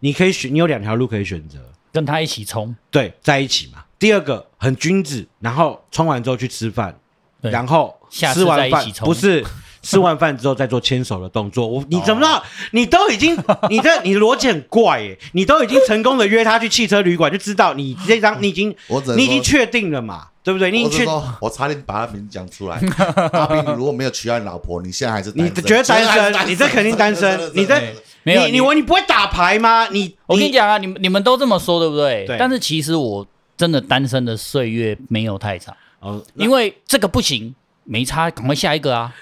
你可以选，你有两条路可以选择。
跟他一起冲，
对，在一起嘛。第二个很君子，然后冲完之后去吃饭，
对
然后
下次
吃完饭
再一起冲
不是吃完饭之后再做牵手的动作。我你怎么知道？你都已经 你这你的逻辑很怪耶，你都已经成功的约他去汽车旅馆，就知道你这张你已经
我只能
你已经
说
确定了嘛，对不对？你已经确
我是说，我差点把他名字讲出来。阿斌，你如果没有娶到你老婆，你现在还是单身
你觉得单
还是
身，你这肯定单身，你这
没有
你你我你不会打牌吗？你
我跟你讲啊，你们你们都这么说，对不对？
对
但是其实我真的单身的岁月没有太长，
哦，
因为这个不行，没差，赶快下一个啊！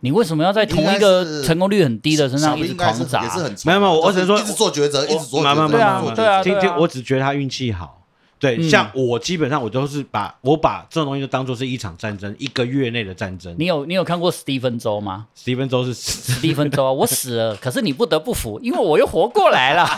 你为什么要在同一个成功率很低的身上一直狂砸？
没有没有我只是说
一直做抉择，一直做抉择，
慢慢
对啊
慢慢
对啊。
今天，我只觉得他运气好。对，
嗯
像我基本上我都是把我把这种东西就当做是一场战争，一个月内的战争。
你有你有看过史蒂芬周吗？
史蒂芬周是
史蒂芬周啊，我死了，可是你不得不服，因为我又活过来了。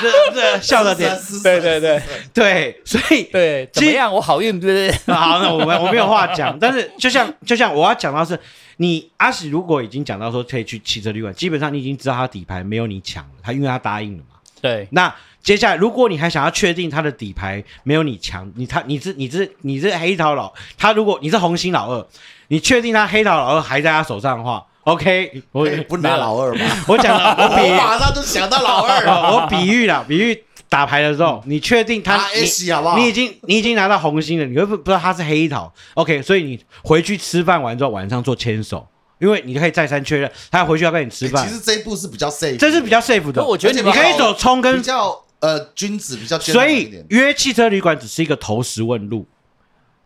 这这笑的点，
对对对
对，所以
对，怎么样？我好运对不对？
好，那我们我没有话讲，但是就像就像我要讲到是，你阿喜如果已经讲到说可以去汽车旅馆，基本上你已经知道他底牌没有你强了，他因为他答应了嘛。
对，
那接下来，如果你还想要确定他的底牌没有你强，你他你是你是你是黑桃老，他如果你是红心老二，你确定他黑桃老二还在他手上的话，OK，我
哎不拿老二嘛？
我讲了，我比
我马上就想到老二，
哦我比喻了，比喻打牌的时候，你确定他你
S 好不好？
你已经你已经拿到红心了，你会不不知道他是黑桃，OK，所以你回去吃饭完之后晚上做牵手，因为你可以再三确认他要回去要跟你吃饭
哎其，实这一步是比较 safe，
这是比较 safe 的。
我觉得你
可以走冲跟
比较呃君子，比较
所
gentleman 一
以
点
约汽车旅馆只是一个投石问路，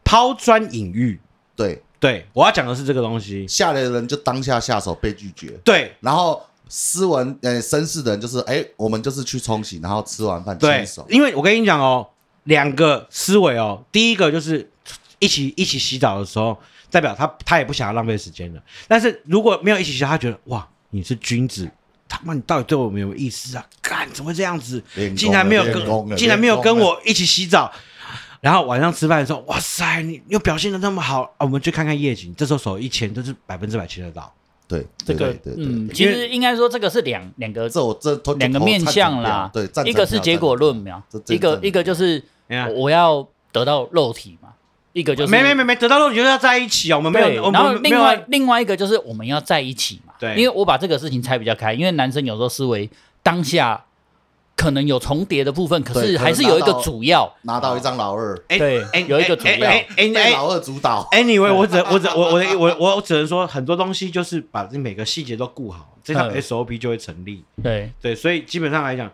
抛砖引玉。
对
对，我要讲的是这个东西。
下来的人就当下下手被拒绝，
对
然后斯文呃绅士的人就是哎，我们就是去冲洗，然后吃完饭
对
牵手，，
因为我跟你讲哦，两个思维哦，第一个就是一起一起洗澡的时候，代表他他也不想要浪费时间了。但是如果没有一起洗澡，他觉得哇，你是君子。他妈，你到底对我们有没有意思啊？干，怎么会这样子？竟然没有跟，竟然没有跟我一起洗澡。然后晚上吃饭的时候，哇塞，你又表现的那么好啊！我们去看看夜景，这时候手一牵，都是百分之百牵得到。
对
这个嗯，其实应该说这个是两两个
这我这
两个面向啦，
对，
一个是结果论
票
嘛一个一个就是，我要得到肉体嘛，一个就是
没没没没得到肉，你就是要在一起啊！我们没，有，我
然后
们没有
另外另外一个就是我们要在一起嘛，
对。
因为我把这个事情拆比较开，因为男生有时候思维当下可能有重叠的部分，可是还是有一个主要，
拿到一张老二，
哎
对
哎
有一个主要。
哎哎哎哎
被老二主导
，Anyway，我只我只我我的我我只能说很多东西就是把这每个细节都顾好，这套
嗯。
SOP 就会成立。
对。
对，所以基本上来讲，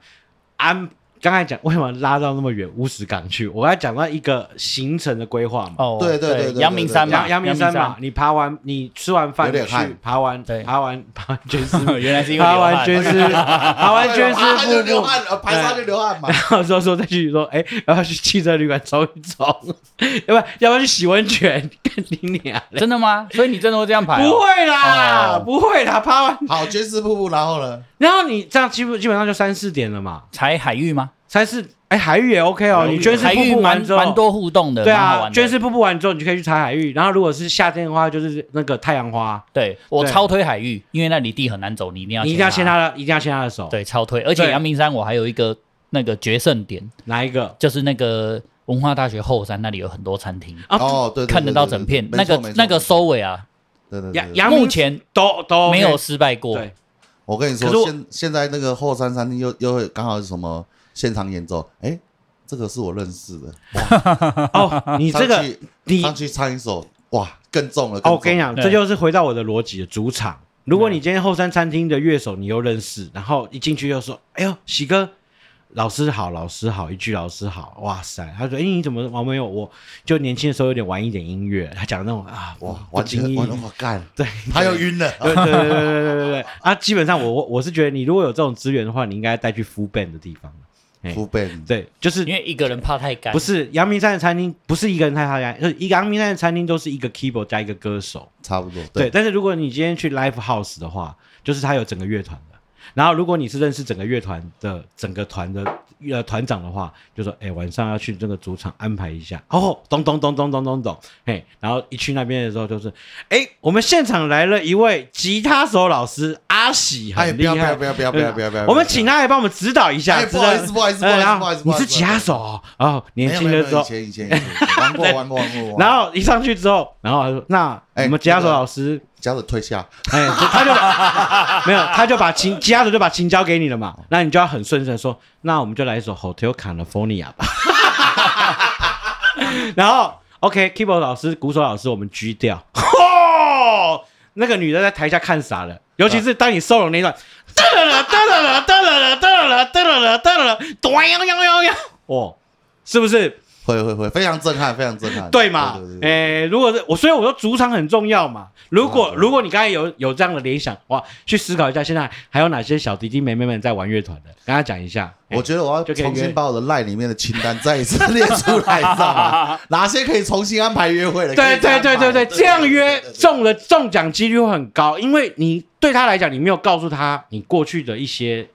安刚才讲为什么拉到那么远乌石港去，我刚才讲到一个行程的规划嘛。
哦，
对对对对
阳明山嘛，
阳阳明山嘛，，你爬完，你吃完饭去
有点汗
爬完，
对
爬完 爬完捐尸，
原来是因为
爬
流汗
完捐尸，爬完捐
啊他就
尸瀑布，
流汗，呃排上就流汗嘛。
然后说说再去说，哎，要不要去汽车旅馆走一走？要不要要不要去洗温泉？跟你俩嘞，
真的吗？所以你真的会这样排哦？
不会啦，
哦
不会啦，爬完，
好，爵士瀑布，然后呢？
然后你这样基本基本上就三四点了嘛，
踩海域吗？
三四，哎，海域也 OK 哦，你捐尸瀑
海域蛮
布完之后，
蛮多互动的，
对啊，捐尸瀑布完之后，你就可以去采海域。然后如果是夏天的话，就是那个太阳花，
对我超推海域，因为那里地很难走，你一定要
你一定要牵
他。
的，一定要牵他的手。，
对，超推。而且阳明山我还有一个那个决胜点，
哪一个？
就是那个文化大学后山那里有很多餐厅，
啊
哦，对，对
看得到整片。那个那个，收尾啊，
对对对
目前
都都
没有失败过。
对，
我跟你说
可是，
现现在那个后山餐厅又又会刚好是什么现场演奏，哎，这个是我认识的。哇，哈哈哈。
哦，你这个，你
上去唱一首，哇，更重了。
哦，我跟你讲，这就是回到我的逻辑的主场。如果你今天后山餐厅的乐手你又认识，然后一进去又说，哎呦，喜哥，老师好老师好，一句老师好，哇塞。他说，哎，你怎么玩没有？我就年轻的时候有点玩一点音乐。他讲那种，啊，我
我今我么干？
对，
他又晕了。
对对对对对对对。啊，基本上我我我是觉得你如果有这种资源的话，你应该带去 full band 的地方。哎
不被
对，就是
因为一个人怕太干。
不是阳明山的餐厅，不是一个人太怕干，就是一个阳明山的餐厅都是一个 keyboard 加一个歌手。
差不多，
对，但是如果你今天去 live house 的话，就是他有整个乐团的。然后如果你是认识整个乐团的整个团的呃团长的话，就说哎晚上要去这个主场安排一下。哦，咚咚咚咚咚咚咚，嘿，然后一去那边的时候就是，哎，我们现场来了一位吉他手老师阿喜，
哎，
很厉害
不要不要。不要不要不要不要不要！
我们请他来帮我们指导一下。
哎不好意思不好意思不好意思不好意思
你是吉他手哦，哦，年轻的时候，
前以前以前玩过 玩过玩过。
然后一上去之后，然后他说：“那
哎
我们吉他手
那个
老师，
家的退下，
哎，就他就把没有，他就把琴吉他手就把琴交给你了嘛，那你就要很顺顺说，那我们就来一首 Hotel California 吧。然后 OK，keyboard 老师、鼓手老师，我们 G 调，嚯，那个女的在台下看傻了，尤其是当你 solo 那一段，哒啦啦哒啦啦哒啦啦哒啦啦哒啦啦哒啦啦，咚呀呀呀呀，哦，是不是？
会会会，非常震撼，非常震撼，
对嘛
对？对对
诶，如果是我，所以我说主场很重要嘛。如果
对
如果你刚才有有这样的联想，哇，去思考一下，现在还有哪些小弟弟妹妹们在玩乐团的，跟他讲一下。
我觉得我要重新把我的赖里面的清单再一次列出来，你知道吗？哪些可以重新安排约会的？
对对对对对，这样约
中
了中奖几率会很高，因为你对他来讲，你没有告诉他你过去的一些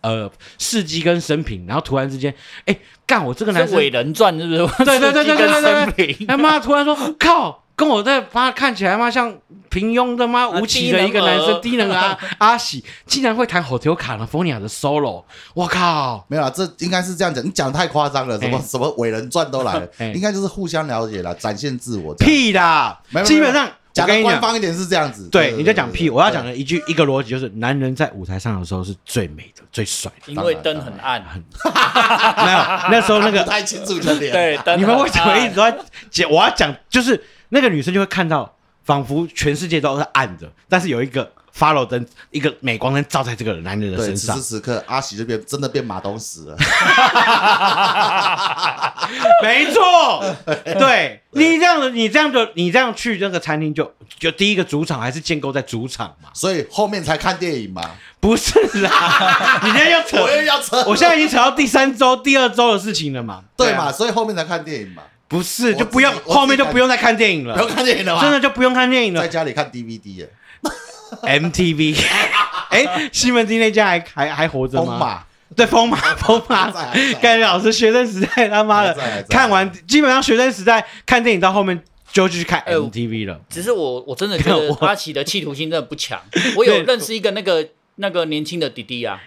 呃事迹跟生平，然后突然之间，哎，干我这个男生
是伟人传是不是？
对对对对对对对
生平
他妈突然说靠，跟我在妈看起来妈像平庸的妈无奇的一个男生，低能啊阿喜，竟然会弹 Hotel California 的 solo，我靠！
没有啊，这应该是这样讲，你讲得太夸张了，什么
哎
什么伟人传都来了
哎，
应该就是互相了解了，展现自我。
屁啦
没有，
基本上我
讲的
跟你讲，
官方一点是这样子，
对，你在讲屁，我要讲
的
的一句一个逻辑就是，男人在舞台上的时候是最美的、最帅的。
因为灯很暗，很
没有，那时候那
不
个
太清楚你的脸，
对，灯
你们为什么一直讲？我要讲就是那个女生就会看到，仿佛全世界都是暗的，但是有一个 follow 灯，一个镁光灯照在这个男人的
对，
身上
此时。此刻阿喜就变真的变马东石了，
没错，对你这样的，你这样的，你这样去那个餐厅就就第一个主场还是建构在主场嘛？
所以后面才看电影嘛。
不是啦，你现在要扯
我，又要扯，
我现在已经扯到第三周、第二周的事情了嘛？
对嘛，
啊？
所以后面才看电影嘛，
不是，
我
就不用
自己我自己
后面就不用再看电影了
不，用看电影了嘛，
真的就不用看电影了
在。家里看 DVD 耶，
MTV，哎，西门町那家还还还活着吗？对，疯马，疯马。
还在还在，
感觉老师学生时代他妈的看完，基本上学生时代看电影到后面就去看 MTV 了。
只是我我真的觉得
我
阿奇的企图心真的不强。我有认识一个那个那个年轻的弟弟啊，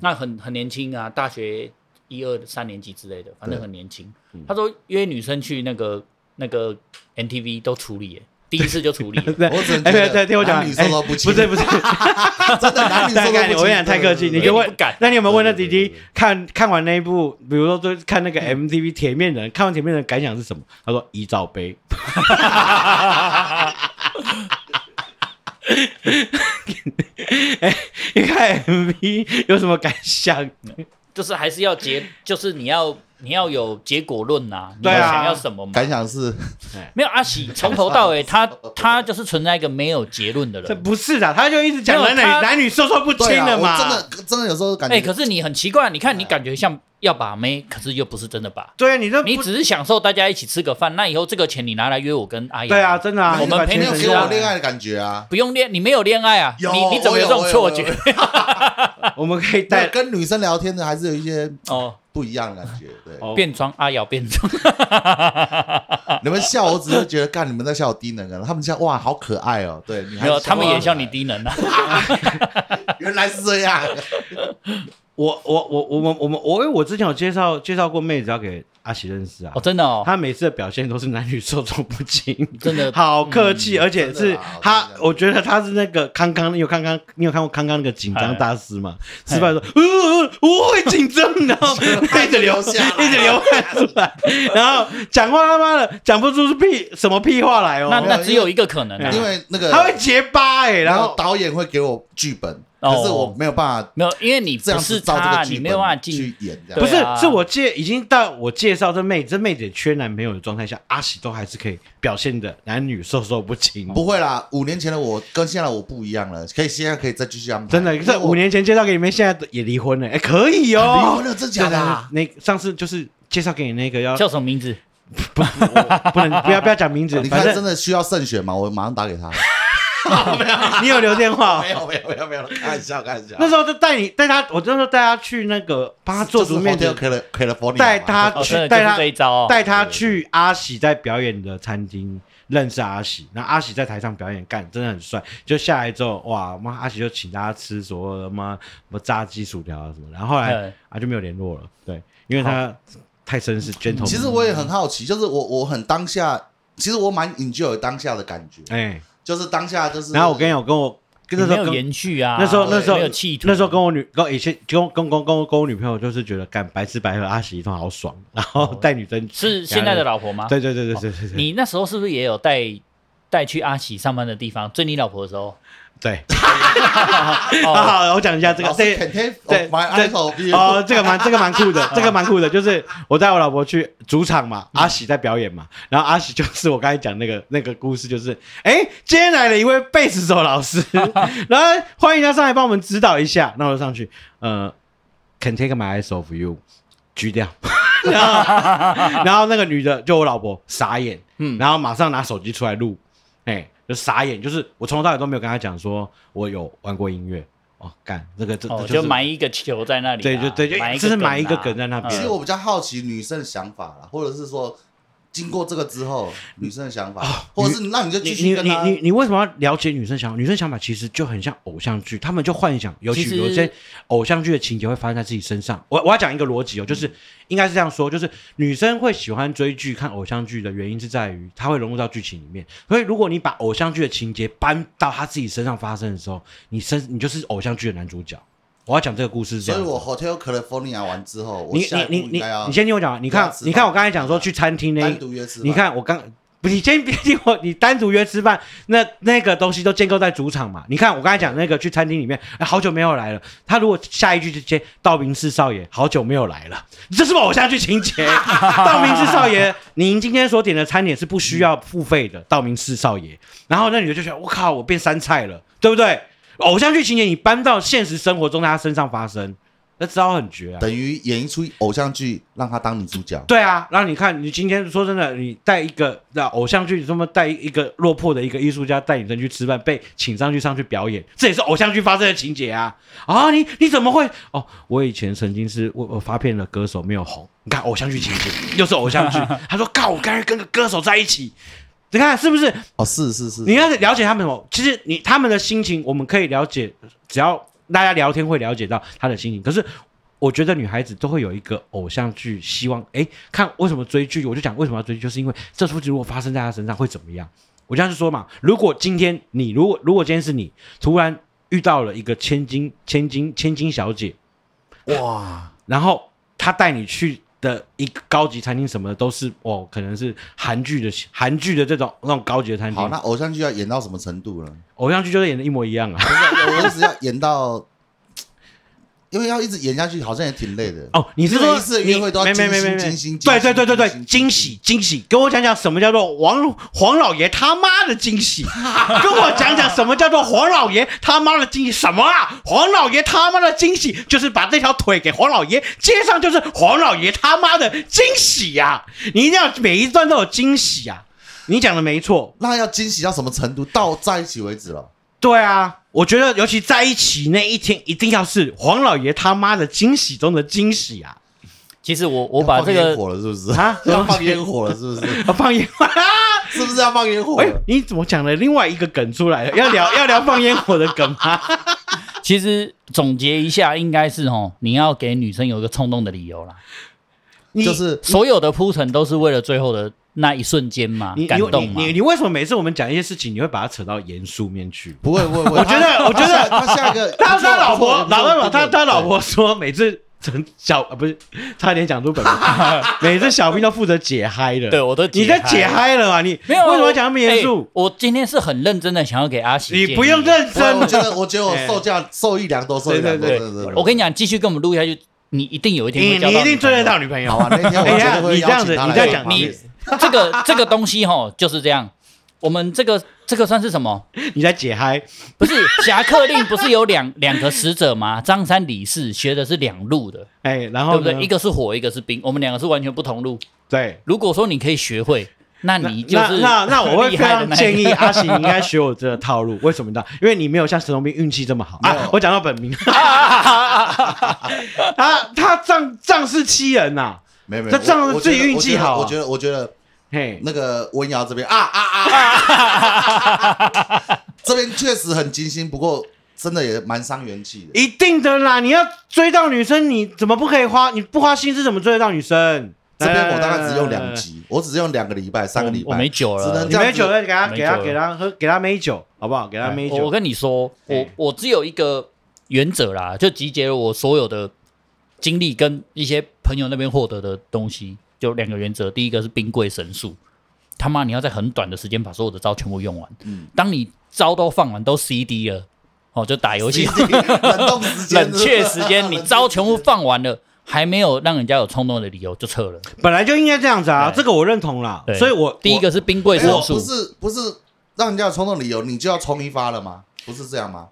那很很年轻啊，大学一二三年级之类的，反正很年轻。
嗯。
他说约女生去那个那个 MTV 都处理耶，第一次就处理了。
对，
我只
对听我讲，
男女授受不亲
哎不是不是，
真的
我跟你讲太客气，你就问那你有没有问那弟弟看看完那一部，比如说就看那个 MTV 铁面人，看完铁面人感想是什么？他说一罩杯。哎，你看 MV 有什么感想？
就是还是要结，就是你要你要有结果论呐、
啊
要想要什么嘛？
感想是
没有阿喜从头到尾，他 他就是存在一个没有结论的人
这
人。
不是的，他就一直讲男女男女授受不亲
对啊，我
了嘛。
真的真的有时候感觉，
哎、可是你很奇怪，你看你感觉像要把妹，可是又不是真的把，
对啊，你这
你只是享受大家一起吃个饭，那以后这个钱你拿来约我跟阿姨，
对啊，，真的啊，
我们陪你吃
没有给我恋爱的感觉啊。
不用恋，你没有恋爱啊，你你怎么有这种错觉？
我们可以
但
带
跟女生聊天的还是有一些
哦，
不一样的感觉。对，
哦
变装阿瑶变装，
你们笑，我只是觉得干你们在笑我低能啊，他们笑哇好可爱哦。对，你还
没有，他们也笑你低能啊。
原来是这样。
我我我我们我们我因为我之前有介绍介绍过妹子要给阿喜认识啊。
哦，，真的哦，
他每次的表现都是男女授受不亲，
真的。
好客气，而且是
真的。啊
她
我，
觉得他是那个康康，你有康康，你有看过康康那个紧张大师吗？
哎。
吃饭的时候，呃，我会紧张，然后一直流
流下来。
一直流汗出来，然后讲话他妈的讲不出是屁什么屁话来哦，
那那只有一个可能啊，
因为那个
他会结巴哎，然
然后
后
导演会给我剧本，
哦。
可是我没有办法
没有，因为你
这样
不是
子照这
他，
个剧本
你没有办法进
去演这样。
不是是我借已经到我介绍这妹，这妹子也缺男朋友的状态下，阿喜都还是可以表现的男女授受不亲。
不会啦，五年前的我跟现在的我不一样了，可以现在可以再继续安排。
真的，这五年前介绍给你们，现在也离婚了，哎，可以哦
离
哦。
婚了，真假的
那上次就是介绍给你那个要
叫什么名字？
不不能不要不要讲名字，
你看真的需要慎选吗？我马上打给他。
你有留电话 哦？
没有没有没有没有，开玩笑开玩笑。
那时候就带你带他，我那时候带他去那个帮他做足面
的
的
，California，
带他
哦，
去
真的就
带他
是这一招哦。
带他去阿喜在表演的餐厅认识阿喜，然后阿喜在台上表演，干真的很帅。就下来之后，哇妈，阿喜就请大家吃所有的妈什么炸鸡薯条啊什么，然后后来
嗯
啊就没有联络了，对，因为他太绅士 gentle。
其实我也很好奇，就是我我很当下，其实我蛮 enjoy 当下的感觉，
哎，
就是当下就是。
然后我跟你讲，我跟我跟那
你没有
时候跟
延续啊，
那时候那时候
没有企图，
那时候跟我女跟以前跟跟跟跟跟我女朋友就是觉得干白吃白喝阿喜一通好爽，然后带女生
是现在的老婆吗？
对对对对对对对
你那时候是不是也有带带去阿喜上班的地方追你老婆的时候？
对。
哦，
好好，我讲一下这个对对
you。
哦，这个蛮这个蛮酷的，这个蛮酷的，就是我带我老婆去主场嘛，阿喜在表演嘛，然后阿喜就是我刚才讲那个那个故事，就是哎，今天来了一位贝斯手老师，然后欢迎他上来帮我们指导一下，那我就上去，呃，Can take my eyes off you，举掉，然后然后那个女的就我老婆傻眼，
嗯
然后马上拿手机出来录，哎，就傻眼，就是我从头到尾都没有跟他讲说我有玩过音乐。哦，干这个这
就是埋一个球在那里啊，
对对对就
埋一个
就是埋一个
啊
梗在那边
其实我比较好奇女生的想法啦，或者是说经过这个之后女生的想法，或者是那你就继
你你
续跟她
你你你为什么要了解女生想法？女生想法其实就很像偶像剧，他们就幻想，尤
其实
有一些偶像剧的情节会发生在自己身上。我我要讲一个逻辑哦，就是应该是这样说，就是女生会喜欢追剧、看偶像剧的原因是在于她会融入到剧情里面。所以如果你把偶像剧的情节搬到她自己身上发生的时候，你身你就是偶像剧的男主角。我要讲这个故事是这。
所以我 Hotel California 完之后，我
你
下一步
你你你
该要
你先听我讲，你看
吃
你看我
饭
刚才讲说去餐厅那一
独约吃饭。
你看我刚不，你先别听我，你单独约吃饭，那那个东西都建构在主场嘛。你看我刚才讲那个去餐厅里面，哎，好久没有来了。他如果下一句就接道明寺少爷，好久没有来了，这是不是偶像剧情节？道明寺少爷，您今天所点的餐点是不需要付费的，道明寺少爷。然后那女的就觉得，我靠，我变山菜了，对不对？偶像剧情节你搬到现实生活中，在他身上发生，那招很绝啊。
等于演一出偶像剧，让他当女主角。
对啊，然后你看，你今天说真的，你带一个那偶像剧，这么带一个落魄的一个艺术家带女生去吃饭，被请上去上去表演，这也是偶像剧发生的情节啊！啊，你你怎么会？哦，我以前曾经是我我发片的歌手，没有红。你看偶像剧情节，又是偶像剧。他说：“靠，我刚才跟个歌手在一起。”你看是不是？
哦，是是是，
你要了解他们什么？其实你他们的心情，我们可以了解，只要大家聊天会了解到他的心情。可是我觉得女孩子都会有一个偶像剧，希望哎看为什么追剧，我就讲为什么要追剧，就是因为这出剧如果发生在她身上会怎么样？我这样就说嘛，如果今天你如果如果今天是你突然遇到了一个千金千金千金小姐，
哇，
然后她带你去的一个高级餐厅什么的，都是哦，可能是韩剧的韩剧的这种那种高级的餐
好，
厅
那。偶像剧要演到什么程度呢？
偶像剧就是演的一模一样啊。
不是，我是要演到，因为要一直演下去，好像也挺累的。
哦，你是说
每一次的约会都要
你没没
精心
没没
精心
对对对对对，惊喜惊喜，跟我讲讲什么叫做王黄老爷他妈的惊喜，跟我讲讲什么叫做黄老爷他妈的惊喜，什么啊？黄老爷他妈的惊喜就是把这条腿给黄老爷接上，就是黄老爷他妈的惊喜呀、你一定要每一段都有惊喜啊！你讲的没错，
那要惊喜到什么程度？到在一起为止了。
对啊，我觉得尤其在一起那一天，一定要是黄老爷他妈的惊喜中的惊喜啊！
其实我我把这个
放烟火了，是不是？
啊
要放烟火了，是不是？
要，放烟花。
是不是要放烟火
哎、
了？
你怎么讲了另外一个梗出来了？要聊要聊放烟火的梗吗？
其实总结一下，应该是哦，你要给女生有一个冲动的理由啦。
你
就是
所有的铺陈都是为了最后的那一瞬间嘛
你，
感动嘛
你你。你为什么每次我们讲一些事情，你会把它扯到严肃面去？
不会不会不会，
我觉得我觉得
他下一个，
他他老婆老爸爸
不错
他他老婆说，每次陈小啊不是差点讲出本名，每次小兵都负责解嗨的。
对，我都
你在解嗨了嘛？你
没有啊
为什么讲那么严肃？
哎我今天是很认真的，想要给阿喜。
你不用认
真我。觉得我觉得我 受教受益良多，受益良多，
对
对对对。
我跟你讲，继续跟我们录下去，你一定有一天
你
会交到
你一定追得到女朋友
好。啊，那天我
哎呀
绝对会
你这样子
邀请他来
你这样讲
你这个这个东西哈，就是这样。我们这个这个算是什么？
你在解嗨？
不是侠客令不是有两 两个使者吗？张三李四学的是两路的，
哎，然后呢
对不对？一个是火，一个是冰，我们两个是完全不同路。
对，
如果说你可以学会，那你就
那
是
那那我会非常建议 阿喜你应该学我这个套路。为什么呢？因为你没有像沈龙斌运气这么好啊！我讲到本名，他他仗仗势欺人呐、
没有没有，
这这样
我我
自己运气好啊
我觉得我觉得我觉得
嘿，
那个温瑶这边啊啊啊，这边确实很精心，不过真的也蛮伤元气的。
一定的啦！你要追到女生，你怎么不可以花？你不花心思怎么追得到女生？
这边我大概只用两。集，我只用两个礼拜、三个礼拜，
我没酒了
只能
没酒了，给他给他给他喝，给他美酒，好不好？给他美
酒我。跟你说，我我只有一个原则啦，就集结了我所有的经历跟一些朋友那边获得的东西，就两个原则。第一个是冰柜神速，他妈你要在很短的时间把所有的招全部用完。
嗯
当你招都放完，都 CD 了，哦，就打游戏
冷冻时间、
冷却时间，你招全部放完了，还没有让人家有冲动的理由就撤了。
本来就应该这样子啊，这个我认同啦。
对
所以我
第一个是冰柜
没有，
神速，
不是不是让人家有冲动理由，你就要冲一发了吗？不是这样吗？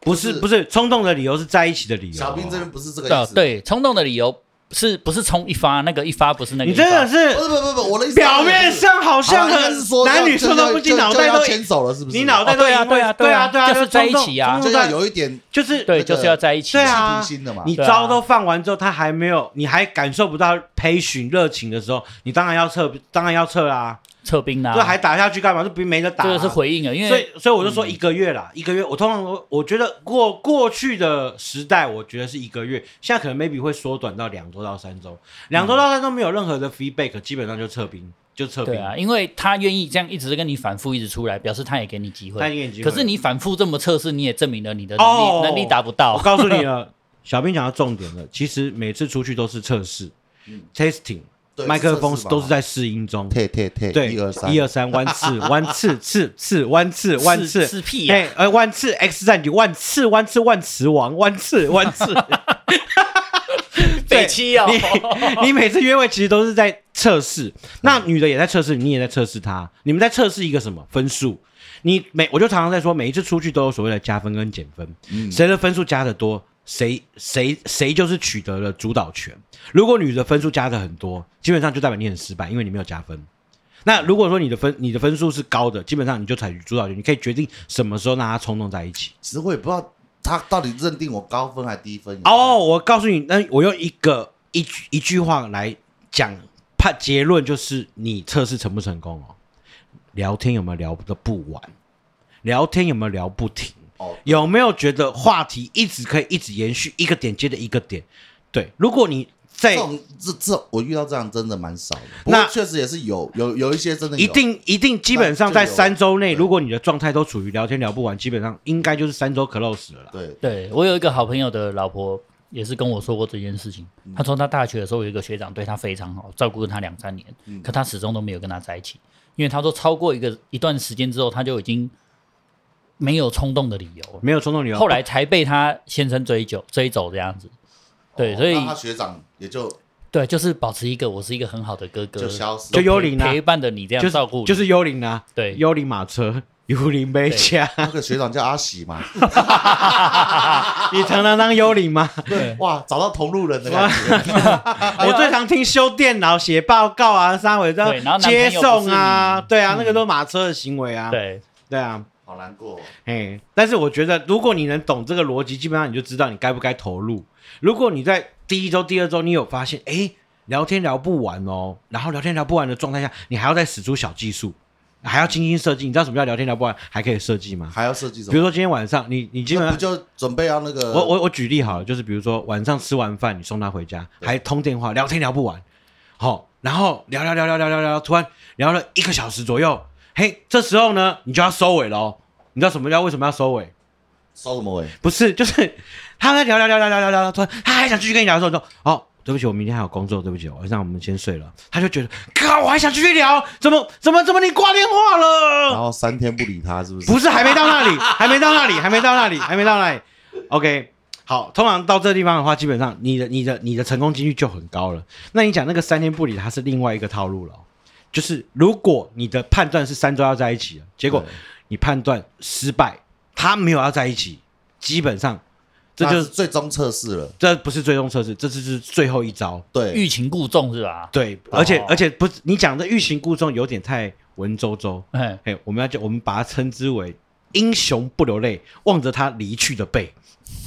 不是不是冲动的理由是在一起的理由。
小兵这边不是这个
对啊
意思。，
对，冲动的理由是不是冲一发？那个一发不是那个
你
发，
真的是
不是不是不是，我的意思
表面上好像很
是说
男女说都不进，脑袋都
牵手了，是不是？
你脑袋
哦对啊
都
对啊
对啊对啊，
对啊就是在一起啊
就要有一点
就是
对，就是要在一起。
对啊
企图心的嘛。
你
对啊
招都放完之后，他还没有，你还感受不到培训热情的时候，你当然要撤，当然要撤啦。
撤兵啦，
这还打下去干嘛？这不没得打啊。
这个是回应啊，因为所
以，所以我就说一个月啦，一个月。我通常我我觉得过过去的时代，我觉得是一个月，现在可能 maybe 会缩短到两周到三周，两周到三周没有任何的 feedback，基本上就撤兵，就撤兵。
对啊，因为他愿意这样一直跟你反复一直出来，表示他也给你机会。
他给你机会
可是你反复这么测试，你也证明了你的能力、
哦
能力达不到我。
告诉你了，小兵讲到重点了，其实每次出去都是测试、testing，
对
麦克风都是在试音中。
对对对，
对，
一二三，
一二三，弯次，弯次，次次，弯次，弯次，
次屁呀、
哎，呃，弯次 X 战警，万次，弯次，万磁王，弯次，弯次。
北七哦，
你你每次约会其实都是在测试，那女的也在测试，你也在测试她，你们在测试一个什么？分数？你每我就常常在说，每一次出去都有所谓的加分跟减分，
嗯。
谁的分数加的多，谁谁谁就是取得了主导权。如果女的分数加的很多，基本上就代表你很失败，因为你没有加分。那如果说你的分你的分数是高的，基本上你就采取主导权，你可以决定什么时候让他冲动在一起。
其实我也不知道他到底认定我高分还低分。
哦，，我告诉你，那我用一个一句一句话来讲，判结论就是你测试成不成功哦。聊天有没有聊的不完？聊天有没有聊不停？
哦，
有没有觉得话题一直可以一直延续，一个点接着一个点？对，如果你在
这种这这我遇到这样真的蛮少的。
那
确实也是有有有一些真的
一定一定基本上在三周内，如果你的状态都处于聊天聊不完，基本上应该就是三周 close 了啦。
对
对我有一个好朋友的老婆也是跟我说过这件事情。他说他大学的时候有一个学长对他非常好，照顾了他两三年，可他始终都没有跟他在一起，因为他说超过一个一段时间之后，他就已经没有冲动的理由了，
没有冲动理由。
后来才被他先生追究追走这样子。对，
哦
所以
那他学长也就
对，就是保持一个我是一个很好的哥哥，
就消失。
就幽灵啊。
陪伴着你这样
就是
照顾你，
就是幽灵啊，
对。
幽灵马车，幽灵杯架。
那个学长叫阿喜嘛，
你常常当幽灵吗？
对。
哇，找到同路人的感觉。
我最常听修电脑、写报告啊、三伟这
对然后男朋
接
友
送啊，
不是你。
对啊，那个都马车的行为啊，
对。
对啊，
好难过哦，
哎，但是我觉得如果你能懂这个逻辑，基本上你就知道你该不该投入。如果你在第一周、第二周你有发现，哎，聊天聊不完哦，然后聊天聊不完的状态下，你还要再使出小技术，还要精心设计。你知道什么叫聊天聊不完还可以设计吗？
还要设计什么？
比如说今天晚上，你你基本上
不就准备要那个？
我我我举例好了，就是比如说晚上吃完饭，你送他回家，还通电话聊天聊不完，好、然后聊聊聊聊聊聊聊，突然聊了一个小时左右，嘿，这时候呢，你就要收尾喽。你知道什么叫为什么要收尾？
收什么尾？
不是，就是他在聊聊聊聊聊聊聊，突然他还想继续跟你聊的时候，说哦。对不起，我明天还有工作。对不起，晚上我们先睡了。他就觉得，靠，我还想继续聊，怎么怎么怎么你挂电话了？
然后三天不理他，是不是？
不是，还没到那里，还没到那里，还没到那里，还没到那里。OK，好，通常到这地方的话，基本上你的、你的、你的成功几率就很高了。那你讲那个三天不理，他是另外一个套路了哦、就是如果你的判断是三周要在一起了，结果
对
你判断失败，他没有要在一起，基本上这就是
最终测试了。
这不是最终测试，这只是最后一招。
对，
欲擒故纵是吧？
对，而且、
哦
而且不是你讲的欲擒故纵有点太文绉绉。
哎，
嘿，我们要叫我们把它称之为英雄不流泪，望着他离去的背。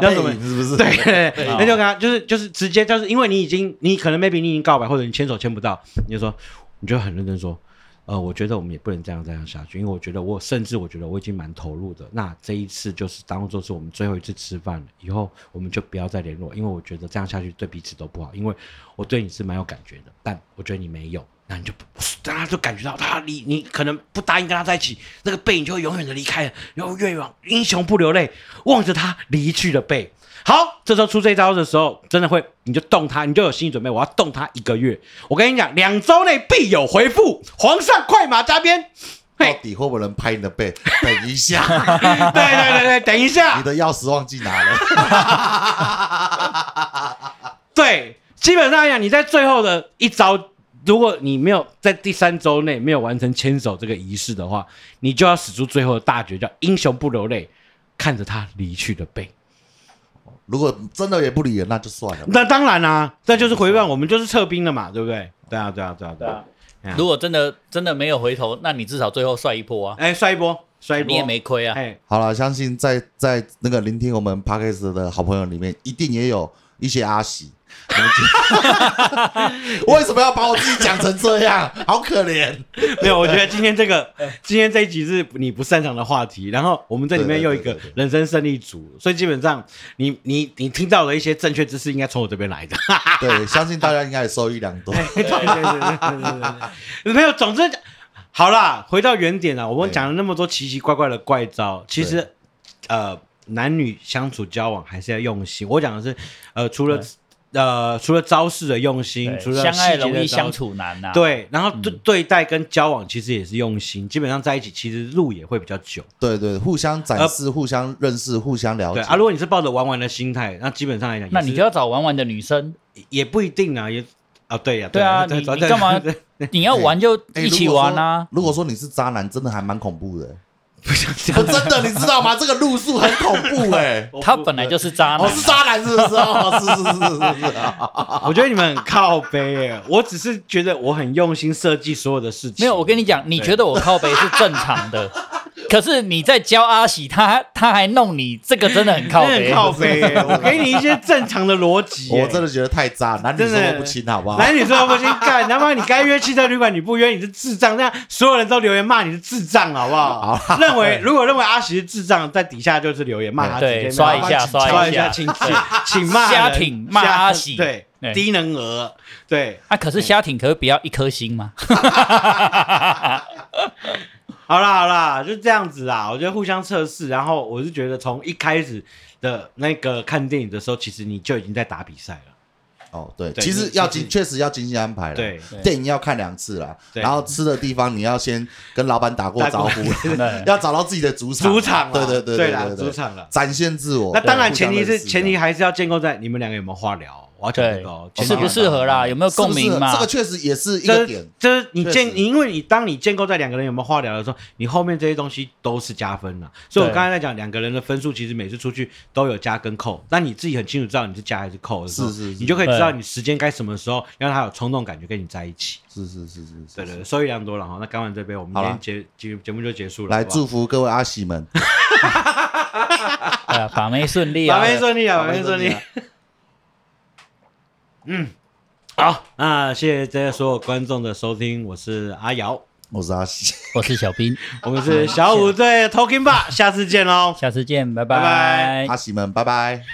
要什么
背？影是不是？
对，对对
哦
那就跟他就是就是直接就是因为你已经你可能 maybe 你已经告白或者你牵手牵不到，你就说你就很认真说，呃，我觉得我们也不能这样这样下去，因为我觉得我甚至我觉得我已经蛮投入的，那这一次就是当做是我们最后一次吃饭了，以后我们就不要再联络，因为我觉得这样下去对彼此都不好，因为我对你是蛮有感觉的，但我觉得你没有。那你就不，大家就感觉到他离你可能不答应跟他在一起，那个背影就会永远的离开了，然后越往英雄不流泪，望着他离去的背。好，这时候出这招的时候，真的会，你就动他，你就有心理准备，我要动他一个月。我跟你讲，两周内必有回复。皇上快马加鞭。
到，底会不会能拍你的背？等一下，
对对对对，等一下
你，的钥匙忘记拿了。
对，基本上来讲，你在最后的一招，如果你没有在第三周内没有完成牵手这个仪式的话，你就要使出最后的大绝，叫英雄不流泪，看着他离去的背。
如果真的也不理人，那就算了。
那当然啦、这就是回报，我们就是撤兵了嘛，对不对？对啊，对啊，对啊，对啊。啊
如果真的真的没有回头，那你至少最后帅一波啊，
哎，帅一波，帅一波，
你也没亏啊。
哎，
好了，相信在在那个聆听我们 podcast 的好朋友里面，一定也有一些阿喜。你们觉为什么要把我自己讲成这样？好可怜。
没有，我觉得今天这个 今天这一集是你不擅长的话题，然后我们这里面又一个人生胜利组，所以基本上你你你听到了一些正确知识，应该从我这边来的。
对，相信大家应该也受益良多。
对对对对对没有，总之好啦，回到原点啊，我们
对
讲了那么多奇奇怪怪的怪招，其实呃，男女相处交往还是要用心。我讲的是呃，除了
对
呃除了招式的用心，除了
相爱容易相处难呐。，
对，然后对
嗯
对待跟交往其实也是用心，基本上在一起其实路也会比较久。
对对，互相展示、互相认识、互相了解。
对啊，如果你是抱着玩玩的心态，那基本上来讲，
那你就要找玩玩的女生，
也不一定啊，也啊对呀，
对啊
对
你你干嘛你要玩就
哎
一起玩啊。
如果说你是渣男，真的还蛮恐怖的。
不想讲
我真的，你知道吗？这个路数很恐怖哎。
他本来就是渣男
我，
啊，
是渣男是不是？哦，是是是是是是啊。
我觉得你们很靠背耶，我只是觉得我很用心设计所有的事情。
没有，我跟你讲，你觉得我靠背是正常的，可是你在教阿喜，他他还弄你，这个真的很靠背。
很靠背，我给你一些正常的逻辑耶。
我真的觉得太渣，男女
真的
授不亲，好不好？
男女说不行，干他妈你该约汽车旅馆你不约，你是智障，这样所有人都留言骂你是智障，好不好？认为如果认为阿喜是智障，在底下就是留言骂他，
刷一下，刷下，
一下，请请请骂人
瞎挺骂阿喜
对
对
低能儿，对，
啊，可是虾挺可以不要一颗星吗？
好啦好啦，就这样子啦。我觉得互相测试，然后我是觉得从一开始的那个看电影的时候，其实你就已经在打比赛了。
哦，对，
对
其实要精，确实要精心安排了。
对，
电影要看两次啦，
对
然后吃的地方你要先跟老板打过招呼，
对
要找到自己的主场。
主场啦，
对对对
对啦，
对
主场了。
展现自我。
那当然，前提是前提还是要建构在你们两个有没有话聊。我要讲这
对
个哦，
哦
适不适合啦？有没有共鸣嘛？
这个确实也是一
就是
个点。
就是你
确
建，
实
因为你当你建构在两个人有没有话聊的时候，你后面这些东西都是加分了。所以我
对
刚才在讲两个人的分数，其实每次出去都有加跟扣，但你自己很清楚知道你是加还是扣的时候，
是是是
你就可以知道
对
你时间该什么时候让他有冲动感觉跟你在一起。
是是是是是。
对对，对，收益良多了哈。那干完这杯，我们
好啦
今天节节节目就结束了。
来
好不好
祝福各位阿喜们，
哎呀，把妹顺利啊
把！妹顺利啊，把妹顺利
把妹顺利啊。
好，那谢谢这些所有观众的收听，我是阿瑶，
我是阿喜。
我是小兵，
我们是小五队 Talking Bar，下次见喽。
下次见，拜
拜拜
拜
阿喜们，拜拜。